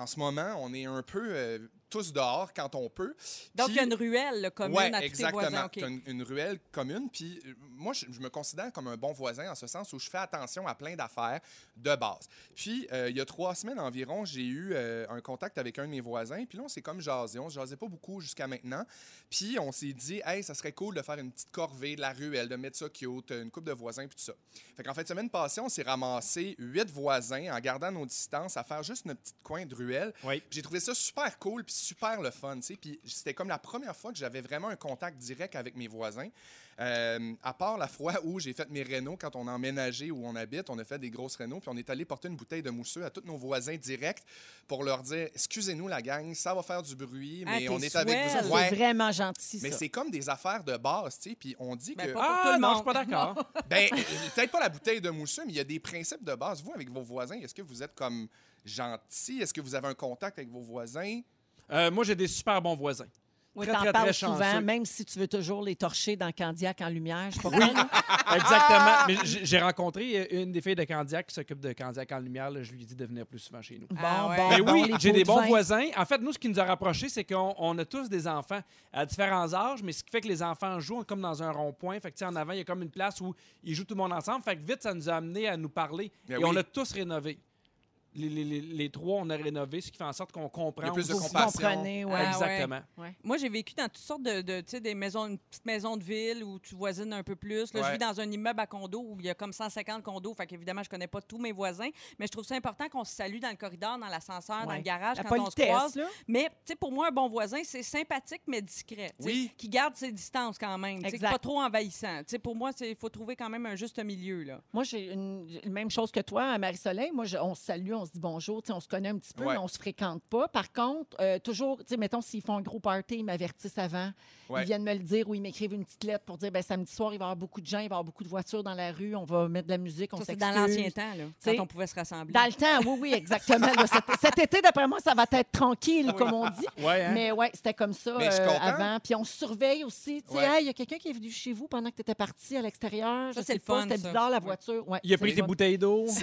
Speaker 4: en ce moment, on est un peu euh, tous dehors quand on peut.
Speaker 2: Donc, il y a une ruelle là, commune
Speaker 4: Ouais,
Speaker 2: à tous tes
Speaker 4: exactement.
Speaker 2: voisins. OK.
Speaker 4: T'as une, une ruelle commune. Puis euh, moi, je, je me considère comme un bon voisin en ce sens où je fais attention à plein d'affaires de base. Puis euh, il y a trois semaines environ, j'ai eu euh, un contact avec un de mes voisins. Puis là, on s'est comme jasé. On se jasait pas beaucoup jusqu'à maintenant. Puis on s'est dit, hey, ça serait cool de faire une petite corvée de la ruelle, de mettre ça cute, une coupe de voisins, puis tout ça. Fait qu'en fait, semaine passée, on s'est ramassé huit voisins en gardant nos distances à faire juste notre petit coin de ruelle.
Speaker 3: Oui.
Speaker 4: J'ai trouvé ça super cool puis super le fun, tu sais. Puis c'était comme la première fois que j'avais vraiment un contact direct avec mes voisins. Euh, à part la fois où j'ai fait mes rénaux quand on a emménagé où on habite, on a fait des grosses rénaux, puis on est allé porter une bouteille de mousseux à tous nos voisins directs pour leur dire excusez-nous la gang, ça va faire du bruit,
Speaker 2: Ah,
Speaker 4: mais on est avec vous.
Speaker 1: C'est
Speaker 4: Ouais.
Speaker 1: vraiment gentil,
Speaker 4: Mais c'est comme des affaires de base, tu sais. Puis on dit
Speaker 2: Ben,
Speaker 4: que
Speaker 2: pas
Speaker 3: Ah
Speaker 2: le
Speaker 3: non, je suis pas d'accord. <laughs>
Speaker 4: ben, peut-être pas la bouteille de mousseux, mais il y a des principes de base. Vous, avec vos voisins, est-ce que vous êtes comme gentil? Est-ce que vous avez un contact avec vos voisins?
Speaker 3: Euh, moi, j'ai des super bons voisins.
Speaker 1: Oui,
Speaker 3: très,
Speaker 1: t'en
Speaker 3: très,
Speaker 1: parles
Speaker 3: très
Speaker 1: souvent,
Speaker 3: chanceux.
Speaker 1: même si tu veux toujours les torcher dans Candiac en lumière. Je sais pas quoi, là. <laughs>
Speaker 3: Exactement. Mais j'ai rencontré euh, une des filles de Candiac qui s'occupe de Candiac en lumière. là. Je lui ai dit de venir plus souvent chez nous.
Speaker 1: Bon,
Speaker 2: Ah ouais.
Speaker 1: bon,
Speaker 3: Mais
Speaker 1: bon,
Speaker 3: oui, j'ai des
Speaker 1: de
Speaker 3: bons voisins. En fait, nous, ce qui nous a rapprochés, c'est qu'on on a tous des enfants à différents âges, mais ce qui fait que les enfants jouent comme dans un rond-point. Fait que, tu sais, en avant, il y a comme une place où ils jouent tout le monde ensemble. Fait que vite, ça nous a amené à nous parler.
Speaker 4: Ben
Speaker 3: Et
Speaker 4: oui.
Speaker 3: on a tous rénové. Les, les- les- les trois, on a rénové, ce qui fait en sorte qu'on comprend.
Speaker 4: Il y a plus de compassion.
Speaker 1: comprenez, ouais.
Speaker 2: Ah,
Speaker 3: Exactement.
Speaker 2: Moi, j'ai vécu dans toutes sortes de, de tu sais, des maisons, une petite maison de ville où tu voisines un peu plus. Là,
Speaker 4: Ouais.
Speaker 2: Je vis dans un immeuble à condo où il y a comme 150 condos. Fait qu'évidemment, je connais pas tous mes voisins. Mais je trouve ça important qu'on se salue dans le corridor, dans l'ascenseur, dans
Speaker 1: Ouais.
Speaker 2: le garage,
Speaker 1: La
Speaker 2: quand on se croise.
Speaker 1: là.
Speaker 2: Mais, tu sais, pour moi, un bon voisin, c'est sympathique, mais discret.
Speaker 4: Oui.
Speaker 2: Qui garde ses distances quand même.
Speaker 1: Exact.
Speaker 2: Pas trop envahissant. Tu sais, pour moi, il faut trouver quand même un juste milieu. Là.
Speaker 1: Moi, j'ai une, même chose que toi, Marie-Soleil. Moi, je- on se salue, on se dit bonjour, on se connaît un petit peu,
Speaker 4: Ouais.
Speaker 1: mais on se fréquente pas. Par contre, euh, toujours, mettons, s'ils font un gros party, ils m'avertissent avant.
Speaker 4: Ouais.
Speaker 1: Ils viennent me le dire ou ils m'écrivent une petite lettre pour dire, ben samedi soir, il va y avoir beaucoup de gens, il va y avoir beaucoup de voitures dans la rue, on va mettre de la musique, on s'excuse.
Speaker 2: dans l'ancien temps, là, quand on pouvait se rassembler.
Speaker 1: Dans le temps, oui, oui, exactement. là. cet, <laughs> cet été, d'après moi, ça va être tranquille, comme on dit.
Speaker 3: Ouais, hein?
Speaker 1: Mais ouais, c'était comme ça euh, avant. Puis on se surveille aussi. Tu sais,
Speaker 4: Ouais.
Speaker 1: Hey, il y a quelqu'un qui est venu chez vous pendant que tu étais parti à l'extérieur.
Speaker 2: Ça, c'est le fun,
Speaker 1: C'était bizarre, la voiture. Ouais,
Speaker 3: Il a pris
Speaker 1: fun.
Speaker 3: bouteilles d'eau. <laughs> <laughs>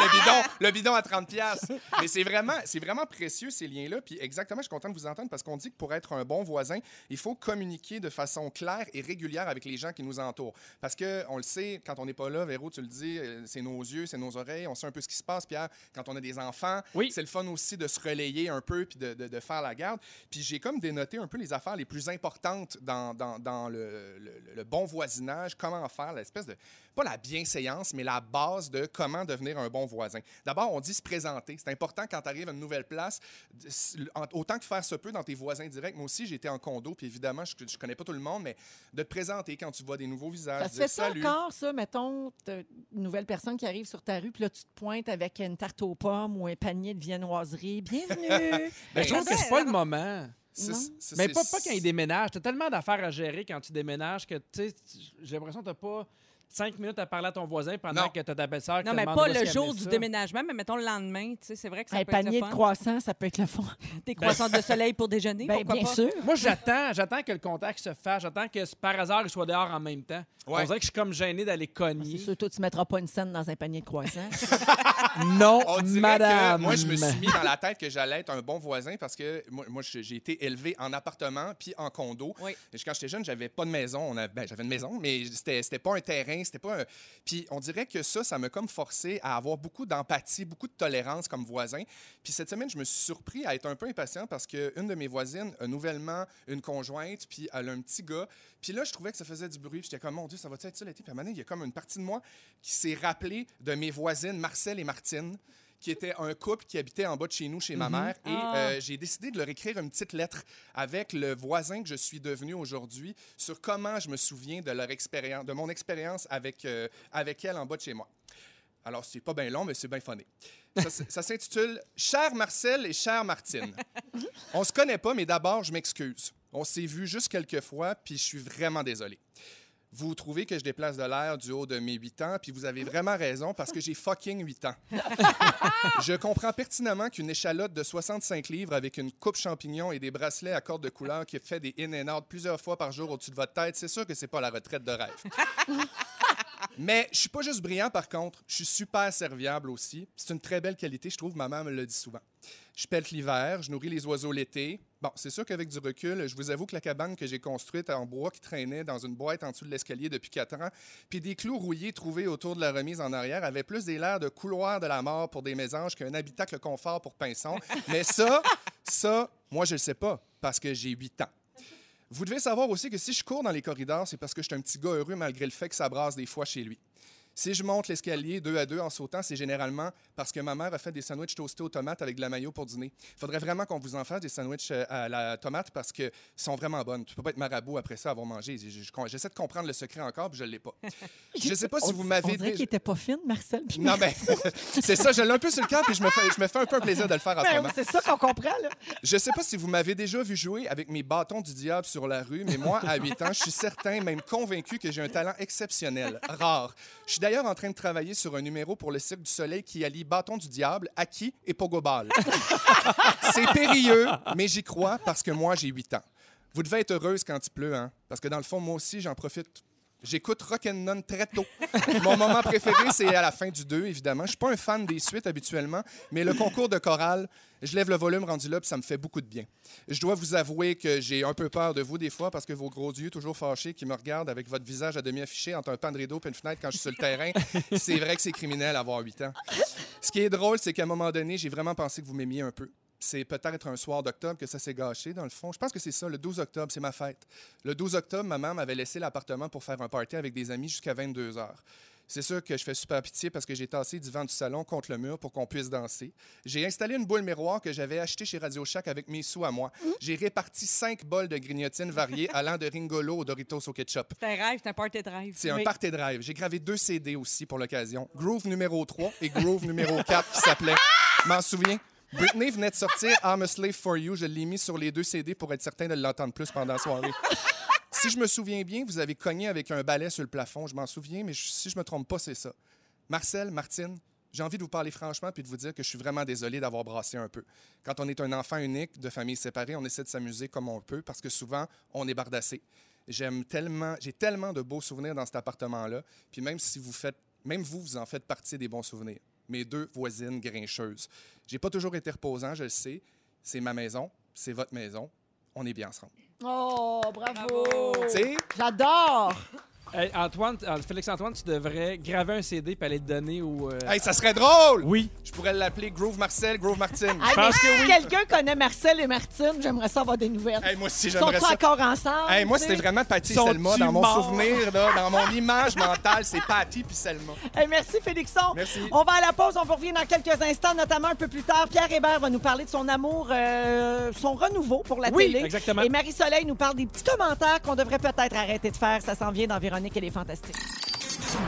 Speaker 4: Le bidon, le bidon à 30 pièces. Mais c'est vraiment, vraiment précieux ces liens-là. Puis exactement, je suis content de vous entendre parce qu'on dit que pour être un bon voisin, il faut communiquer de façon claire et régulière avec les gens qui nous entourent. Parce que on le sait, quand on n'est pas là, Véro, tu le dis, euh, c'est nos yeux, c'est nos oreilles, on sait un peu ce qui se passe. Pierre, quand on a des enfants,
Speaker 3: Oui.
Speaker 4: c'est le fun aussi de se relayer un peu puis de, de- de faire la garde. Puis j'ai comme dénoté un peu les affaires les plus importantes dans, dans, dans le, le- le bon voisinage, comment faire l'espèce de pas la bienséance, mais la base de comment devenir un bon voisin. D'abord, on dit se présenter. C'est important quand tu arrives à une nouvelle place, autant que faire se peut dans tes voisins directs. Moi aussi, j'étais en condo, puis évidemment, je, je connais pas tout le monde, mais de te présenter quand tu vois des nouveaux visages.
Speaker 1: Ça se fait ça encore, ça, mettons, une nouvelle personne qui arrive sur ta rue, puis là, tu te pointes avec une tarte aux pommes ou un panier de viennoiserie? Bienvenue! <laughs>
Speaker 3: Ben, je trouve que c'est pas le moment. Mais pas, pas quand ils déménagent. T'as tellement d'affaires à gérer quand tu déménages que, tu sais, j'ai l'impression que t'as pas cinq minutes à parler à ton voisin pendant
Speaker 4: Non.
Speaker 3: que t'as ta belle-sœur qui
Speaker 2: Non, mais pas le jour du
Speaker 3: ça.
Speaker 2: déménagement, mais mettons le lendemain. tu sais, C'est vrai que ça
Speaker 1: Un
Speaker 2: peut être
Speaker 1: panier
Speaker 2: le
Speaker 1: de
Speaker 2: fun.
Speaker 1: croissants, ça peut être le fun. <laughs>
Speaker 2: Des croissants de <laughs> soleil pour déjeuner,
Speaker 1: Ben,
Speaker 2: pourquoi
Speaker 1: bien
Speaker 2: pas?
Speaker 1: sûr.
Speaker 3: Moi, <laughs> j'attends, j'attends que le contact se fasse. J'attends que par hasard, il soit dehors en même temps.
Speaker 4: Ouais.
Speaker 3: On dirait que je suis comme gêné d'aller
Speaker 1: C'est
Speaker 3: cogner.
Speaker 1: sûr, toi, tu mettras pas une scène dans un panier de croissants.
Speaker 3: Non,
Speaker 4: On
Speaker 3: madame.
Speaker 4: que moi, je me suis mis dans la tête que j'allais être un bon voisin parce que moi, moi, j'ai été élevé en appartement puis en condo.
Speaker 2: Oui.
Speaker 4: Et Quand j'étais jeune, j'avais pas de maison. On ben, j'avais une maison, mais c'était c'était pas un terrain, c'était pas un... Puis on dirait que ça, ça m'a comme forcé à avoir beaucoup d'empathie, beaucoup de tolérance comme voisin. Puis cette semaine, je me suis surpris à être un peu impatient parce qu'une de mes voisines nouvellement une conjointe, puis elle a un petit gars. Puis là, je trouvais que ça faisait du bruit. J'étais comme, mon Dieu, ça va être ça l'été? Puis à il y a comme une partie de moi qui s'est rappelée de mes voisines, Marcel et Martine, qui était un couple qui habitait en bas de chez nous, chez ma mère. Et
Speaker 2: Ah.
Speaker 4: euh, j'ai décidé de leur écrire une petite lettre avec le voisin que je suis devenu aujourd'hui sur comment je me souviens de leur expérience, de mon expérience avec, euh, avec elle en bas de chez moi. Alors, c'est pas bien long, mais c'est bien. Ça, s- ça s'intitule Cher Marcel et chère Martine. On se connaît pas, mais d'abord, je m'excuse. On s'est vu juste quelques fois, puis je suis vraiment désolé. Vous trouvez que je déplace de l'air du haut de mes 8 ans, puis vous avez vraiment raison parce que j'ai fucking 8 ans. <laughs> je comprends pertinemment qu'une échalote de 65 livres avec une coupe champignon et des bracelets à cordes de couleur qui fait des in and out plusieurs fois par jour au-dessus de votre tête, c'est sûr que c'est pas la retraite de rêve. <laughs> Mais je suis pas juste brillant, par contre. Je suis super serviable aussi. C'est une très belle qualité, je trouve. Ma mère me le dit souvent. Je pète l'hiver, je nourris les oiseaux l'été. Bon, c'est sûr qu'avec du recul, je vous avoue que la cabane que j'ai construite en bois qui traînait dans une boîte en dessous de l'escalier depuis quatre ans, puis des clous rouillés trouvés autour de la remise en arrière, avait plus des l'air de couloir de la mort pour des mésanges qu'un habitacle confort pour pinsons. <laughs> Mais ça, ça, moi, je le sais pas, parce que j'ai 8 ans. Vous devez savoir aussi que si je cours dans les corridors, c'est parce que je suis un petit gars heureux malgré le fait que ça brasse des fois chez lui. Si je monte l'escalier deux à deux en sautant, c'est généralement parce que ma mère a fait des sandwichs toastés aux tomates avec de la mayo pour dîner. Il faudrait vraiment qu'on vous en fasse des sandwichs euh, à la tomate parce qu'ils sont vraiment bonnes. Tu peux pas être marabout après ça avoir mangé. Je- je- J'essaie de comprendre le secret encore, puis je l'ai pas. <laughs> Je sais pas si
Speaker 1: On-
Speaker 4: vous
Speaker 1: On
Speaker 4: m'avez
Speaker 1: dirait
Speaker 4: déjà-
Speaker 1: qu'il était pas fine, Marcel.
Speaker 4: Non, mais <laughs> c'est ça, je l'ai un peu sur le cœur, puis je me, fais, je me fais un peu un plaisir de le faire en ce
Speaker 1: c'est ça qu'on comprend, là.
Speaker 4: Je sais pas si vous m'avez déjà vu jouer avec mes bâtons du diable sur la rue, mais moi, à 8 ans, je suis certain, même convaincu que j'ai un talent exceptionnel, rare. Je suis d'ailleurs en train de travailler sur un numéro pour le Cirque du Soleil qui allie bâton du diable, acquis et pogoball. <laughs> C'est périlleux, mais j'y crois parce que moi, j'ai 8 ans. Vous devez être heureuse quand il pleut, hein? Parce que dans le fond, moi aussi, j'en profite. J'écoute Rock'n'None très tôt. <laughs> Mon moment préféré, c'est à la fin du 2, évidemment. Je suis pas un fan des suites habituellement, mais le concours de chorale, je lève le volume rendu là, puis ça me fait beaucoup de bien. Je dois vous avouer que j'ai un peu peur de vous des fois parce que vos gros yeux, toujours fâchés, qui me regardent avec votre visage à demi affiché entre un pan de rideau et une fenêtre quand je suis sur le terrain, c'est vrai que c'est criminel avoir 8 ans. Ce qui est drôle, c'est qu'à un moment donné, j'ai vraiment pensé que vous m'aimiez un peu. C'est peut-être un soir d'octobre que ça s'est gâché, dans le fond. Je pense que c'est ça, le 12 octobre, c'est ma fête. Le 12 octobre, ma mère m'avait laissé l'appartement pour faire un party avec des amis jusqu'à 22 heures. C'est sûr que je fais super pitié parce que j'ai tassé du vent du salon contre le mur pour qu'on puisse danser. J'ai installé une boule miroir que j'avais achetée chez Radio Shack avec mes sous à moi. J'ai réparti cinq bols de grignotines variées <laughs> allant de Ringolo au Doritos au ketchup.
Speaker 2: C'est un rêve, c'est un party de rêve.
Speaker 4: C'est un party drive. J'ai gravé deux CD aussi pour l'occasion. Groove numéro 3 et Groove numéro 4 qui s'appelait. <laughs> M'en souviens? Britney venait de sortir I'm a Slave for You. Je l'ai mis sur les deux CD pour être certain de l'entendre plus pendant la soirée. Si je me souviens bien, vous avez cogné avec un balai sur le plafond. Je m'en souviens, mais si je me trompe pas, c'est ça. Marcel, Martine, j'ai envie de vous parler franchement puis de vous dire que je suis vraiment désolé d'avoir brassé un peu. Quand on est un enfant unique de famille séparée, on essaie de s'amuser comme on peut parce que souvent, on est bardassé. J'aime tellement, j'ai tellement de beaux souvenirs dans cet appartement-là. Puis même si vous faites, même vous, vous en faites partie des bons souvenirs. Mes deux voisines grincheuses. J'ai pas toujours été reposant, je le sais. C'est ma maison, c'est votre maison. On est bien ensemble.
Speaker 1: Oh, bravo.
Speaker 2: Bravo.
Speaker 1: J'adore.
Speaker 3: Hey, Antoine, euh, Félix-Antoine, tu devrais graver un CD et aller le donner au. euh,
Speaker 4: hey, ça serait drôle!
Speaker 3: Oui.
Speaker 4: Je pourrais l'appeler Groove Marcel, Groove Martine.
Speaker 1: Hey,
Speaker 3: pense
Speaker 1: mais
Speaker 3: que
Speaker 1: si
Speaker 3: oui.
Speaker 1: quelqu'un connaît Marcel et Martine, j'aimerais ça avoir des nouvelles.
Speaker 4: Hey, moi aussi,
Speaker 1: Ils
Speaker 4: j'aimerais
Speaker 1: sont
Speaker 4: ça.
Speaker 1: encore ensemble?
Speaker 4: Hey, moi,
Speaker 1: tu
Speaker 4: c'était vraiment Patty et
Speaker 3: Sont-tu
Speaker 4: Selma. Dans mon
Speaker 3: morts?
Speaker 4: souvenir, là, dans mon <laughs> image mentale, c'est Patty puis Selma.
Speaker 1: Hey, merci, Félixon.
Speaker 4: Merci.
Speaker 1: On va à la pause. On vous revient dans quelques instants, notamment un peu plus tard. Pierre Hébert va nous parler de son amour, euh, son renouveau pour la
Speaker 3: Oui,
Speaker 1: télé.
Speaker 3: exactement.
Speaker 1: Et Marie-Soleil nous parle des petits commentaires qu'on devrait peut-être arrêter de faire. Ça s'en vient dans Véronique et les Fantastiques.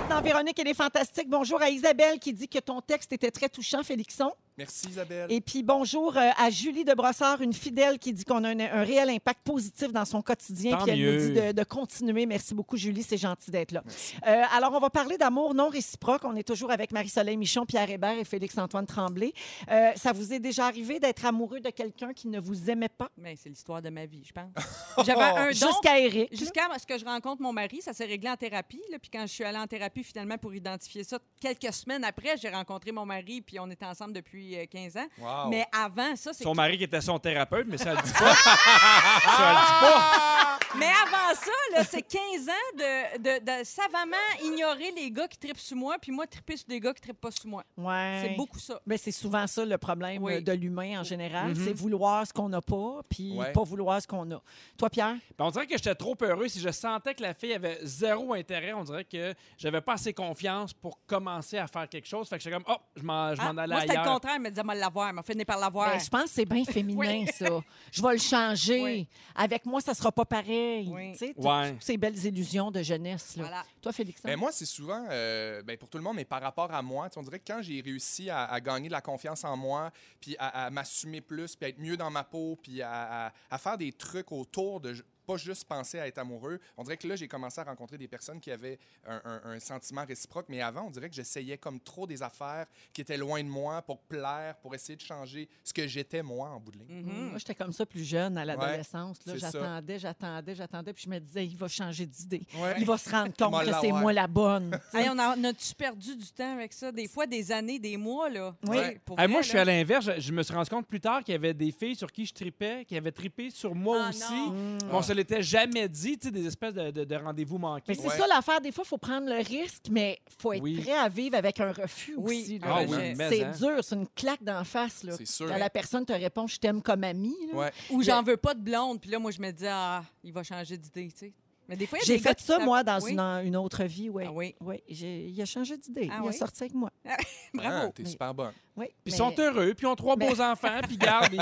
Speaker 1: Dans Véronique et les Fantastiques, bonjour à Isabelle qui dit que ton texte était très touchant, Félixon.
Speaker 4: Merci, Isabelle.
Speaker 1: Et puis bonjour euh, à Julie de Brossard, une fidèle qui dit qu'on a un, un réel impact positif dans son quotidien.
Speaker 3: Tant
Speaker 1: Puis elle nous dit de, de continuer. Merci beaucoup, Julie. C'est gentil d'être là. Euh, alors, on va parler d'amour non réciproque. On est toujours avec Marie-Soleil Michon, Pierre Hébert et Félix-Antoine Tremblay. Euh, ça vous est déjà arrivé d'être amoureux de quelqu'un qui ne vous aimait pas?
Speaker 2: Mais c'est l'histoire de ma vie, je pense. <laughs> J'avais un don.
Speaker 1: Jusqu'à Eric.
Speaker 2: Jusqu'à ce que je rencontre mon mari, ça s'est réglé en thérapie. là. Puis quand je suis allée en thérapie, finalement, pour identifier ça, quelques semaines après, j'ai rencontré mon mari, puis on était ensemble depuis depuis euh, 15 ans.
Speaker 4: Wow.
Speaker 2: Mais avant ça, c'est
Speaker 3: Son mari qui était son thérapeute, mais ça le dit <laughs> pas. ça le dit pas.
Speaker 2: Mais avant ça, c'est 15 ans de, de, de savamment ignorer les gars qui trippent sur moi, puis moi, tripper sur des gars qui trippent pas sur moi.
Speaker 1: Ouais.
Speaker 2: C'est beaucoup ça.
Speaker 1: Ben, c'est souvent ça le problème
Speaker 2: Oui.
Speaker 1: euh, de l'humain en général.
Speaker 3: Mhm.
Speaker 1: C'est vouloir ce qu'on n'a pas, puis
Speaker 4: Ouais.
Speaker 1: pas vouloir ce qu'on a. Toi, Pierre?
Speaker 3: Ben, on dirait que j'étais trop heureux. Si je sentais que la fille avait zéro intérêt, on dirait que j'avais pas assez confiance pour commencer à faire quelque chose. Fait que j'étais comme, oh, je m'en, je
Speaker 2: Ah,
Speaker 3: m'en allais
Speaker 2: moi, c'était le
Speaker 3: ailleurs.
Speaker 2: Contraire. Elle me disait, moi, l'avoir. Elle m'a fini par l'avoir.
Speaker 1: Ben, je pense que c'est bien <laughs> féminin, ça. Je vais le changer.
Speaker 2: Oui.
Speaker 1: Avec moi, ça sera pas pareil.
Speaker 2: Oui.
Speaker 1: Tu sais, toutes-
Speaker 3: Ouais.
Speaker 1: toutes ces belles illusions de jeunesse. Là.
Speaker 2: Voilà.
Speaker 1: Toi, Félix?
Speaker 4: Ben, moi, c'est souvent, euh, ben, pour tout le monde, mais par rapport à moi, on dirait que quand j'ai réussi à, à gagner de la confiance en moi, puis à, à m'assumer plus, puis à être mieux dans ma peau, puis à, à- à faire des trucs autour de pas juste penser à être amoureux, on dirait que là, j'ai commencé à rencontrer des personnes qui avaient un, un- un sentiment réciproque, mais avant, on dirait que j'essayais comme trop des affaires qui étaient loin de moi pour plaire, pour essayer de changer ce que j'étais moi en bout de ligne.
Speaker 2: Mhm.
Speaker 1: Moi, j'étais comme ça plus jeune à l'adolescence.
Speaker 4: ça.
Speaker 1: J'attendais, j'attendais, j'attendais, puis je me disais, il va changer d'idée.
Speaker 4: Ouais.
Speaker 1: Il va se rendre compte que c'est moi la bonne. <laughs>
Speaker 2: Hey, on a, on a-tu perdu du temps avec ça? Des fois, des années, des mois, là.
Speaker 1: Oui.
Speaker 2: Tu sais, pour
Speaker 3: Hey,
Speaker 2: vrai,
Speaker 3: moi, je suis à l'inverse. Je, je me suis rendu compte plus tard qu'il y avait des filles sur qui je tripais, qui avaient trippé sur moi
Speaker 2: Ah,
Speaker 3: aussi. L'était jamais dit, tu sais, des espèces de, de- de rendez-vous manqués.
Speaker 1: Mais c'est
Speaker 4: Ouais.
Speaker 1: ça l'affaire. Des fois, il faut prendre le risque, mais il faut être
Speaker 3: Oui.
Speaker 1: prêt à vivre avec un refus
Speaker 2: Oui.
Speaker 1: aussi. là.
Speaker 3: Ah
Speaker 2: Ah,
Speaker 3: oui,
Speaker 2: j'ai-
Speaker 3: mais
Speaker 1: C'est
Speaker 3: hein.
Speaker 1: dur, c'est une claque d'en face. Là.
Speaker 4: C'est sûr.
Speaker 1: Quand la personne te répond Je t'aime comme amie. là.
Speaker 4: Ouais.
Speaker 2: Ou j'en veux pas de blonde. Puis là, moi, je me dis, ah, il va changer d'idée, tu sais. Mais des fois, il y a
Speaker 1: J'ai
Speaker 2: des gars
Speaker 1: fait
Speaker 2: qui
Speaker 1: ça, moi, dans
Speaker 2: Oui.
Speaker 1: une, une autre vie. Oui.
Speaker 2: Ah oui.
Speaker 1: Oui, j'ai- il a changé d'idée.
Speaker 2: Ah
Speaker 1: il a
Speaker 2: oui?
Speaker 1: sorti avec moi. <laughs>
Speaker 2: Bravo.
Speaker 4: Ah, T'es super bonne.
Speaker 1: Oui,
Speaker 3: Puis
Speaker 1: mais-
Speaker 3: ils sont heureux, puis ils ont trois
Speaker 1: Mais-
Speaker 3: beaux enfants, puis garde, il,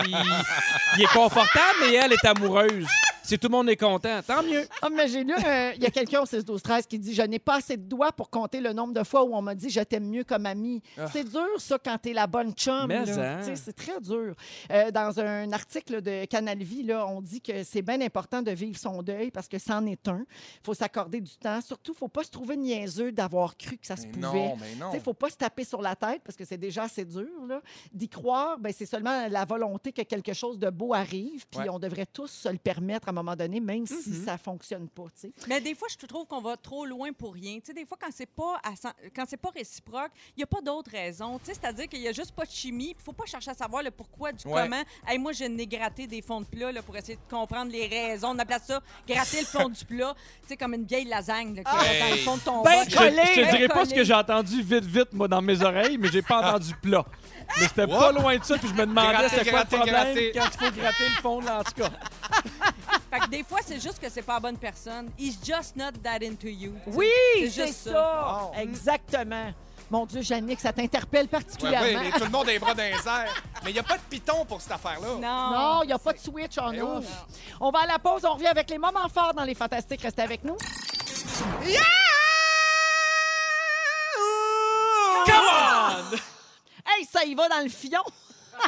Speaker 3: il est confortable, mais elle est amoureuse. <laughs> Si tout le monde est content, tant mieux.
Speaker 1: Ah, mais j'ai lu, euh, il y a quelqu'un au 16 12 13 qui dit Je n'ai pas assez de doigts pour compter le nombre de fois où on m'a dit Je t'aime mieux comme amie.
Speaker 4: Ah.
Speaker 1: C'est dur, ça, quand t'es la bonne chum.
Speaker 3: Mais
Speaker 1: là.
Speaker 3: hein.
Speaker 1: Tu sais, C'est très dur. Euh, dans un article de Canal Vie, là, on dit que c'est bien important de vivre son deuil parce que c'en est un. Il faut s'accorder du temps. Surtout, il ne faut pas se trouver niaiseux d'avoir cru que ça se
Speaker 4: Mais
Speaker 1: pouvait.
Speaker 4: non, mais non.
Speaker 1: Il ne faut pas se taper sur la tête parce que c'est déjà assez dur. D'y croire, ben, c'est seulement la volonté que quelque chose de beau arrive. Puis
Speaker 4: Ouais.
Speaker 1: on devrait tous se le permettre à un moment donné, même si
Speaker 2: Mhm.
Speaker 1: ça ne fonctionne pas. tu sais.
Speaker 2: Mais des fois, je trouve qu'on va trop loin pour rien. Tu sais, des fois, quand c'est pas à cent- quand c'est pas réciproque, il y a pas d'autre raison. Tu sais, c'est-à-dire qu'il y a juste pas de chimie. Il faut pas chercher à savoir le pourquoi du
Speaker 4: Ouais.
Speaker 2: comment. Hey, moi, je n'ai gratté des fonds de plat là, pour essayer de comprendre les raisons. On appelle ça gratter le fond du plat. Tu sais, comme une vieille lasagne là, qui dans le fond de ton
Speaker 1: Ben,
Speaker 2: bol.
Speaker 3: Je, je te
Speaker 2: ben,
Speaker 3: dirais pas ce que j'ai entendu vite, vite, moi, dans mes oreilles, mais j'ai pas entendu plat. Mais c'était pas loin de ça, puis je me demandais c'était quoi le
Speaker 4: gratter,
Speaker 3: problème
Speaker 4: gratter.
Speaker 3: quand il faut gratter le fond, là, en tout cas. <laughs>
Speaker 2: Fait que des fois, c'est juste que c'est pas la bonne personne. He's just not that into you.
Speaker 1: Oui,
Speaker 2: C'est juste
Speaker 1: ça.
Speaker 2: ça.
Speaker 4: Wow.
Speaker 1: Exactement. Mon Dieu, Jannick, ça t'interpelle particulièrement.
Speaker 4: ouais, mais tout le monde a les bras dans les airs. <laughs> Mais il n'y a pas de piton pour cette affaire-là.
Speaker 2: Non.
Speaker 1: Non, il n'y a pas de switch en
Speaker 4: Eh
Speaker 1: off.
Speaker 4: oh.
Speaker 1: On va à la pause, on revient avec les moments forts dans les Fantastiques. Restez avec nous.
Speaker 3: Come on!
Speaker 1: Hey, ça y va dans le fion.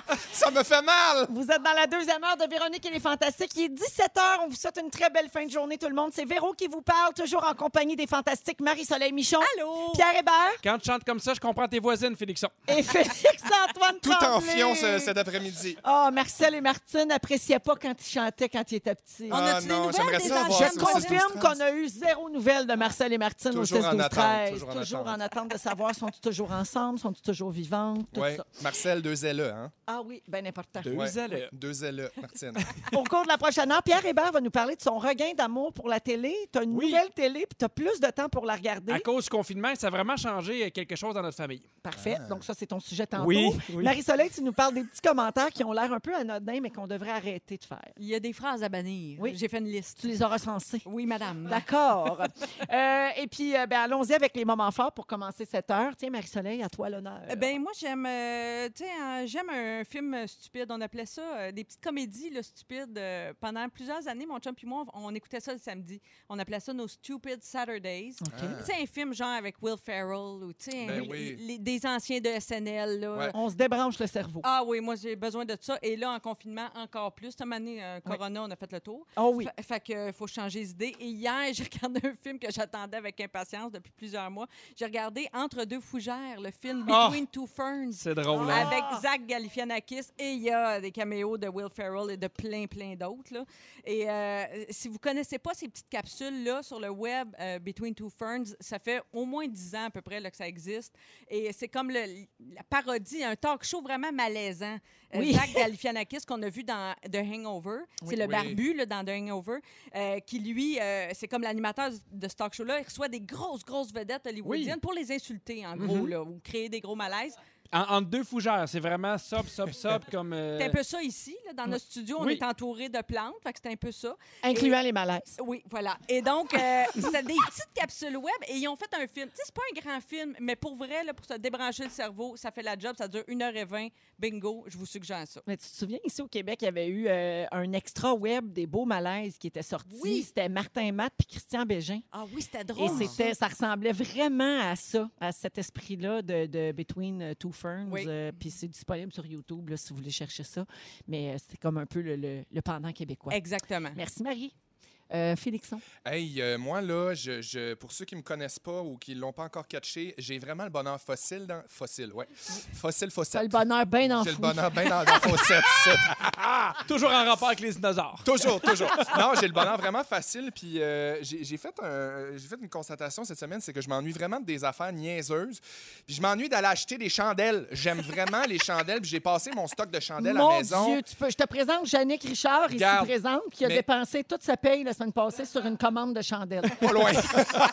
Speaker 1: <laughs>
Speaker 4: Ça me fait mal!
Speaker 1: Vous êtes dans la deuxième heure de Véronique et les Fantastiques. Il est 17h. On vous souhaite une très belle fin de journée, tout le monde. C'est Véro qui vous parle, toujours en compagnie des Fantastiques Marie-Soleil Michon,
Speaker 2: Allô?
Speaker 1: Pierre Hébert
Speaker 3: Quand tu chantes comme ça, je comprends tes voisines, Félixon.
Speaker 1: et <laughs> Félix-Antoine
Speaker 4: Tout en fion ce- cet après-midi.
Speaker 1: Ah, Marcel et Martine n'appréciaient pas quand ils chantaient quand ils étaient petits.
Speaker 2: On a-tu
Speaker 4: Ah
Speaker 2: des
Speaker 4: non,
Speaker 2: nouvelles
Speaker 4: j'aimerais
Speaker 2: des
Speaker 4: ça avoir
Speaker 2: anciens?
Speaker 1: Je
Speaker 4: ça
Speaker 1: confirme
Speaker 4: 16-12-13.
Speaker 1: qu'on a eu zéro nouvelle de Marcel et Martine
Speaker 4: Toujours
Speaker 1: au 16
Speaker 4: en
Speaker 1: 12
Speaker 4: attente,
Speaker 1: 13
Speaker 4: toujours en
Speaker 1: Toujours
Speaker 4: attente.
Speaker 1: en attente de savoir sont-ils toujours ensemble, sont-ils toujours vivantes, tout
Speaker 4: Ouais.
Speaker 1: ça.
Speaker 4: Marcel, deux ailes, hein?
Speaker 1: Ah oui, bien important.
Speaker 3: Deux
Speaker 4: Ouais.
Speaker 3: ailes.
Speaker 4: Deux ailes, Martine. <laughs>
Speaker 1: Au cours de la prochaine heure, Pierre Hébert va nous parler de son regain d'amour pour la télé. Tu as une
Speaker 3: Oui.
Speaker 1: nouvelle télé, puis tu as plus de temps pour la regarder.
Speaker 3: À cause du confinement, ça a vraiment changé quelque chose dans notre famille.
Speaker 1: Parfait. Donc, ça, c'est ton sujet tantôt.
Speaker 3: Oui, oui.
Speaker 1: Marie-Soleil, tu nous parles des petits commentaires qui ont l'air un peu anodins, mais qu'on devrait arrêter de faire.
Speaker 2: Il y a des phrases à bannir.
Speaker 1: Oui.
Speaker 2: J'ai fait une liste.
Speaker 1: Tu les as recensées.
Speaker 2: Oui, madame.
Speaker 1: D'accord. <laughs> Euh, et puis, euh, ben, allons-y avec les moments forts pour commencer cette heure. Tiens, Marie-Soleil, à toi l'honneur.
Speaker 2: Eh Ben moi j'aime euh, tu sais euh, j'aime un film euh, stupide on appelait ça euh, des petites comédies là, stupides euh, pendant plusieurs années mon chum puis moi on, on écoutait ça le samedi on appelait ça nos stupid Saturdays
Speaker 1: OK.
Speaker 2: tu sais un film genre avec Will Ferrell ou
Speaker 4: Ben
Speaker 2: un-
Speaker 4: oui.
Speaker 2: les- des anciens de SNL là.
Speaker 4: Ouais.
Speaker 1: On se débranche le cerveau.
Speaker 2: Ah oui, moi j'ai besoin de ça. Et là, en confinement, encore plus. Cette année, euh, Corona, on a fait le tour.
Speaker 1: Oh oui.
Speaker 2: Fait, fait que faut changer d'idée. Et hier, <laughs> j'ai regardé un film que j'attendais avec impatience depuis plusieurs mois. J'ai regardé Entre deux fougères, le film
Speaker 3: Ah!
Speaker 2: Between Two Ferns.
Speaker 3: C'est drôle, hein?
Speaker 2: Avec Zach Galifianakis et il y a des caméos de Will Ferrell et de plein, plein d'autres. Et euh, si vous connaissez pas ces petites capsules-là sur le web, euh, Between Two Ferns, ça fait au moins 10 ans à peu près là, que ça existe. Et c'est comme le- la parodie, un talk show vraiment malaisant. Euh,
Speaker 1: Oui.
Speaker 2: Zach <laughs> Galifianakis, qu'on a vu dans The Hangover, c'est le
Speaker 4: Oui.
Speaker 2: barbu là, dans The Hangover, euh, qui lui, euh, c'est comme l'animateur de ce talk show-là, il reçoit des grosses, grosses vedettes hollywoodiennes pour les insulter, en gros,
Speaker 3: Mhm.
Speaker 2: là, ou créer des gros malaises.
Speaker 3: En- entre deux fougères, c'est vraiment sop, sop, sop <laughs> comme. euh,
Speaker 2: C'est un peu ça ici, là, dans notre studio, on
Speaker 3: Oui.
Speaker 2: est entouré de plantes, fait que c'est un peu ça.
Speaker 1: Incluant les malaises.
Speaker 2: Oui, voilà. Et donc, euh, <laughs> c'était des petites capsules web et ils ont fait un film. Tu sais, c'est pas un grand film, mais pour vrai, là, pour se débrancher le cerveau, ça fait la job. Ça dure 1h20. Bingo, je vous suggère ça.
Speaker 1: Mais tu te souviens, ici au Québec, il y avait eu euh, un extra web des beaux malaises qui était sorti.
Speaker 2: Oui.
Speaker 1: C'était Martin Matt puis Christian Bégin.
Speaker 2: Ah oui, c'était
Speaker 1: Et
Speaker 2: drôle.
Speaker 1: c'était, ça ressemblait vraiment à ça, à cet esprit-là de, de Between Two Ferns.
Speaker 2: Oui.
Speaker 1: Euh, Puis c'est disponible sur YouTube là, si vous voulez chercher ça. Mais euh, c'est comme un peu le, le- le pendant québécois.
Speaker 2: Exactement.
Speaker 1: Merci Marie. Euh, Félixon.
Speaker 4: Hey, euh, moi, là, je, je- pour ceux qui me connaissent pas ou qui l'ont pas encore catché, j'ai vraiment le bonheur fossile dans. Fossile, ouais. Fossile,
Speaker 1: T'as
Speaker 4: fossile.
Speaker 1: le bonheur bien
Speaker 4: J'ai
Speaker 1: enfoui.
Speaker 4: le bonheur bien dans la fossette. <laughs>
Speaker 3: Toujours en rapport avec les dinosaures.
Speaker 4: Toujours, toujours. Non, j'ai le bonheur vraiment facile. Puis euh, j'ai j'ai fait, un- j'ai fait une constatation cette semaine, c'est que je m'ennuie vraiment de des affaires niaiseuses. Puis je m'ennuie d'aller acheter des chandelles. J'aime vraiment les chandelles. Puis j'ai passé mon stock de chandelles à la maison.
Speaker 1: Dieu, tu peux, je te présente Jannick Richard, ici
Speaker 4: Regarde,
Speaker 1: présente, qui a
Speaker 4: mais-
Speaker 1: dépensé toute sa paye la semaine passée sur une commande de chandelles.
Speaker 4: Pas loin.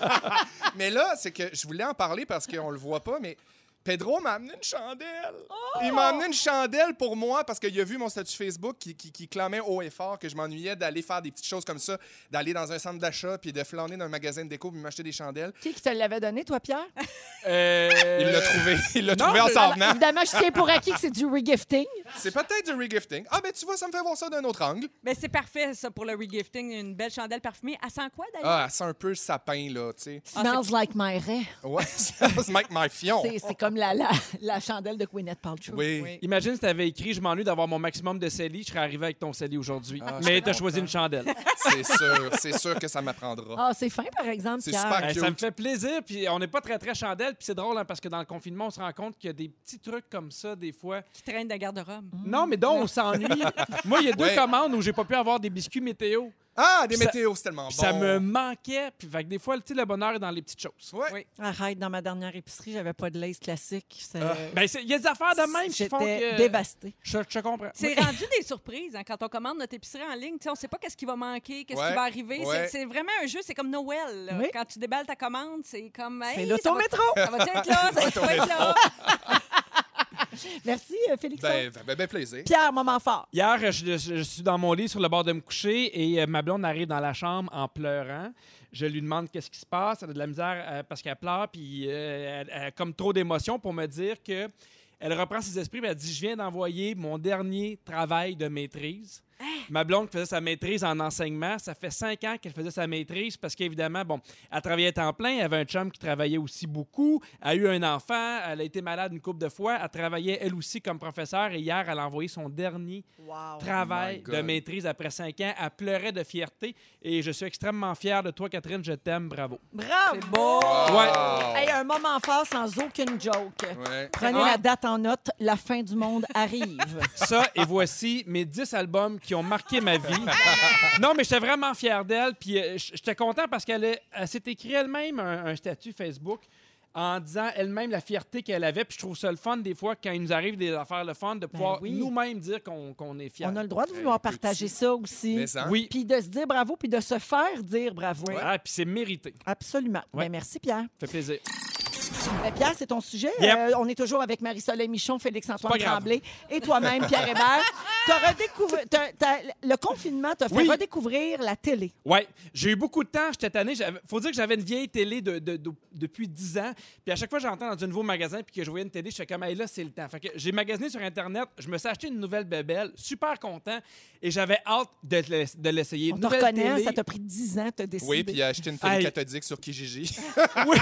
Speaker 4: <laughs> mais là, c'est que je voulais en parler parce qu'on le voit pas, mais Pedro m'a amené une chandelle. Il m'a amené une chandelle pour moi parce qu'il a vu mon statut Facebook qui, qui, qui clamait haut et fort que je m'ennuyais d'aller faire des petites choses comme ça, d'aller dans un centre d'achat puis de flâner dans un magasin de déco puis m'acheter des chandelles.
Speaker 1: qui qui te l'avait donné, toi, Pierre? <laughs>
Speaker 3: Euh,
Speaker 4: Il l'a trouvé. <laughs> Il l'a trouvé en s'en venant.
Speaker 1: évidemment, je tiens pour acquis que c'est du regifting.
Speaker 4: C'est peut-être du regifting. Ah, ben tu vois, ça me fait voir ça d'un autre angle.
Speaker 2: Mais c'est parfait, ça, pour le regifting. Une belle chandelle parfumée. Elle sent quoi, d'ailleurs?
Speaker 4: Ah, elle sent un peu le sapin, là, tu sais.
Speaker 2: Ah,
Speaker 1: Smells like my raie.
Speaker 4: Ouais, <laughs> c'est Mike My Fion.
Speaker 1: C'est c'est comme la, la, <laughs> la chandelle de Gwyneth Paltrow.
Speaker 4: Oui.
Speaker 2: Oui.
Speaker 3: Imagine si tu avais écrit Je m'ennuie d'avoir mon maximum de CELI, je serais arrivé avec ton CELI aujourd'hui.
Speaker 4: Ah,
Speaker 3: Mais
Speaker 4: suis
Speaker 3: tu as choisi une chandelle. <laughs>
Speaker 4: C'est sûr, c'est sûr que ça m'apprendra.
Speaker 1: Ah, c'est fin, par exemple,
Speaker 4: C'est super. Cute.
Speaker 3: ça me fait plaisir, puis on n'est pas très très chandelle, puis c'est drôle hein, parce que dans le confinement, on se rend compte qu'il y a des petits trucs comme ça des fois.
Speaker 2: Qui traîne de garde-robe.
Speaker 3: Non, mais dont on s'ennuie. <laughs> Moi, il y a deux
Speaker 4: Ouais.
Speaker 3: commandes où j'ai pas pu avoir des biscuits météo.
Speaker 4: Ah, des
Speaker 3: Puis ça-
Speaker 4: météos, c'est tellement
Speaker 3: Puis
Speaker 4: bon.
Speaker 3: ça me manquait. Puis fait que des fois, tu sais, le bonheur est dans les petites choses.
Speaker 4: Ouais.
Speaker 2: Oui.
Speaker 1: Arrête, dans ma dernière épicerie, j'avais pas de lace classique. C'est-
Speaker 4: Ah.
Speaker 3: Ben, c'est- il y a des affaires de même qui font que...
Speaker 1: dévastée.
Speaker 3: Je, je comprends.
Speaker 2: C'est rendu <laughs> des surprises hein, quand on commande notre épicerie en ligne. Tu sais, on ne sait pas qu'est-ce qui va manquer, qu'est-ce
Speaker 4: Ouais,
Speaker 2: qui va arriver.
Speaker 4: ouais.
Speaker 2: C'est- C'est vraiment un jeu, c'est comme Noël. là.
Speaker 1: Oui.
Speaker 2: Quand tu déballes ta commande, c'est comme.
Speaker 1: C'est
Speaker 2: hey,
Speaker 1: l'autométro.
Speaker 2: Ça va être là, ça va être là. <laughs>
Speaker 1: Merci, euh, Félix.
Speaker 4: Ben, ben, ben, plaisir.
Speaker 1: Pierre, moment fort.
Speaker 3: Hier, je, je- je suis dans mon lit sur le bord de me coucher et euh, ma blonde arrive dans la chambre en pleurant. Je lui demande qu'est-ce qui se passe. Elle a de la misère euh, parce qu'elle pleure, puis euh, elle, elle a comme trop d'émotions pour me dire que elle reprend ses esprits. puis Elle dit Je viens d'envoyer mon dernier travail de maîtrise. Ma blonde faisait sa maîtrise en enseignement, ça fait cinq ans qu'elle faisait sa maîtrise parce qu'évidemment, bon, elle travaillait à temps plein, elle avait un chum qui travaillait aussi beaucoup, elle a eu un enfant, elle a été malade une couple de fois, elle travaillait elle aussi comme professeure et hier, elle a envoyé son dernier
Speaker 1: Wow.
Speaker 3: travail
Speaker 4: Oh
Speaker 3: de maîtrise après cinq ans. Elle pleurait de fierté et je suis extrêmement fier de toi, Catherine. Je t'aime. Bravo.
Speaker 1: Bravo!
Speaker 2: C'est beau.
Speaker 4: Wow.
Speaker 1: Hey, un moment fort sans aucune joke.
Speaker 4: Ouais.
Speaker 1: Prenez
Speaker 2: Ouais.
Speaker 1: la date en note. La fin du monde arrive.
Speaker 3: Ça, et voici mes 10 albums qui ont marqué ma vie. <laughs> Non, mais j'étais vraiment fier d'elle. Puis euh, j'étais content parce qu'elle est- elle s'est écrit elle-même un, un statut Facebook en disant elle-même la fierté qu'elle avait. Puis je trouve ça le fun des fois quand il nous arrive des affaires le fun de pouvoir
Speaker 1: oui.
Speaker 3: nous-mêmes dire qu'on est fiers.
Speaker 1: On a le droit de vouloir
Speaker 4: peu
Speaker 1: partager
Speaker 4: petit.
Speaker 1: ça aussi.
Speaker 4: Ça.
Speaker 3: Oui.
Speaker 1: Puis de se dire bravo, puis de se faire dire bravo.
Speaker 3: Ah, puis c'est mérité.
Speaker 1: Absolument.
Speaker 3: Ouais.
Speaker 1: Ben, merci, Pierre.
Speaker 3: Ça fait plaisir.
Speaker 1: Pierre, c'est ton sujet.
Speaker 3: Yep.
Speaker 1: Euh, on est toujours avec Marie-Soleil Michon, Félix-Antoine
Speaker 3: C'est pas grave.
Speaker 1: Tremblay et toi-même, Pierre Hébert. <laughs> T'as redécouvert- t'as- t'as- le confinement t'a fait
Speaker 3: Oui.
Speaker 1: redécouvrir la télé.
Speaker 3: Ouais, j'ai eu beaucoup de temps cette année. Il faut dire que j'avais une vieille télé de, de- de- depuis 10 ans. Puis à chaque fois que j'entends dans un nouveau magasin puis que je voyais une télé, je fais comme, hey, là, c'est le temps. Fait que j'ai magasiné sur Internet, je me suis acheté une nouvelle bébelle, super content, et j'avais hâte de, l'ess- de l'essayer.
Speaker 1: On te
Speaker 3: Nouvelle
Speaker 1: reconnaît,
Speaker 3: télé.
Speaker 1: ça t'a pris 10 ans de te décider.
Speaker 4: Oui, puis il a acheté une télé
Speaker 3: Hey.
Speaker 4: cathodique sur Kijiji.
Speaker 3: oui.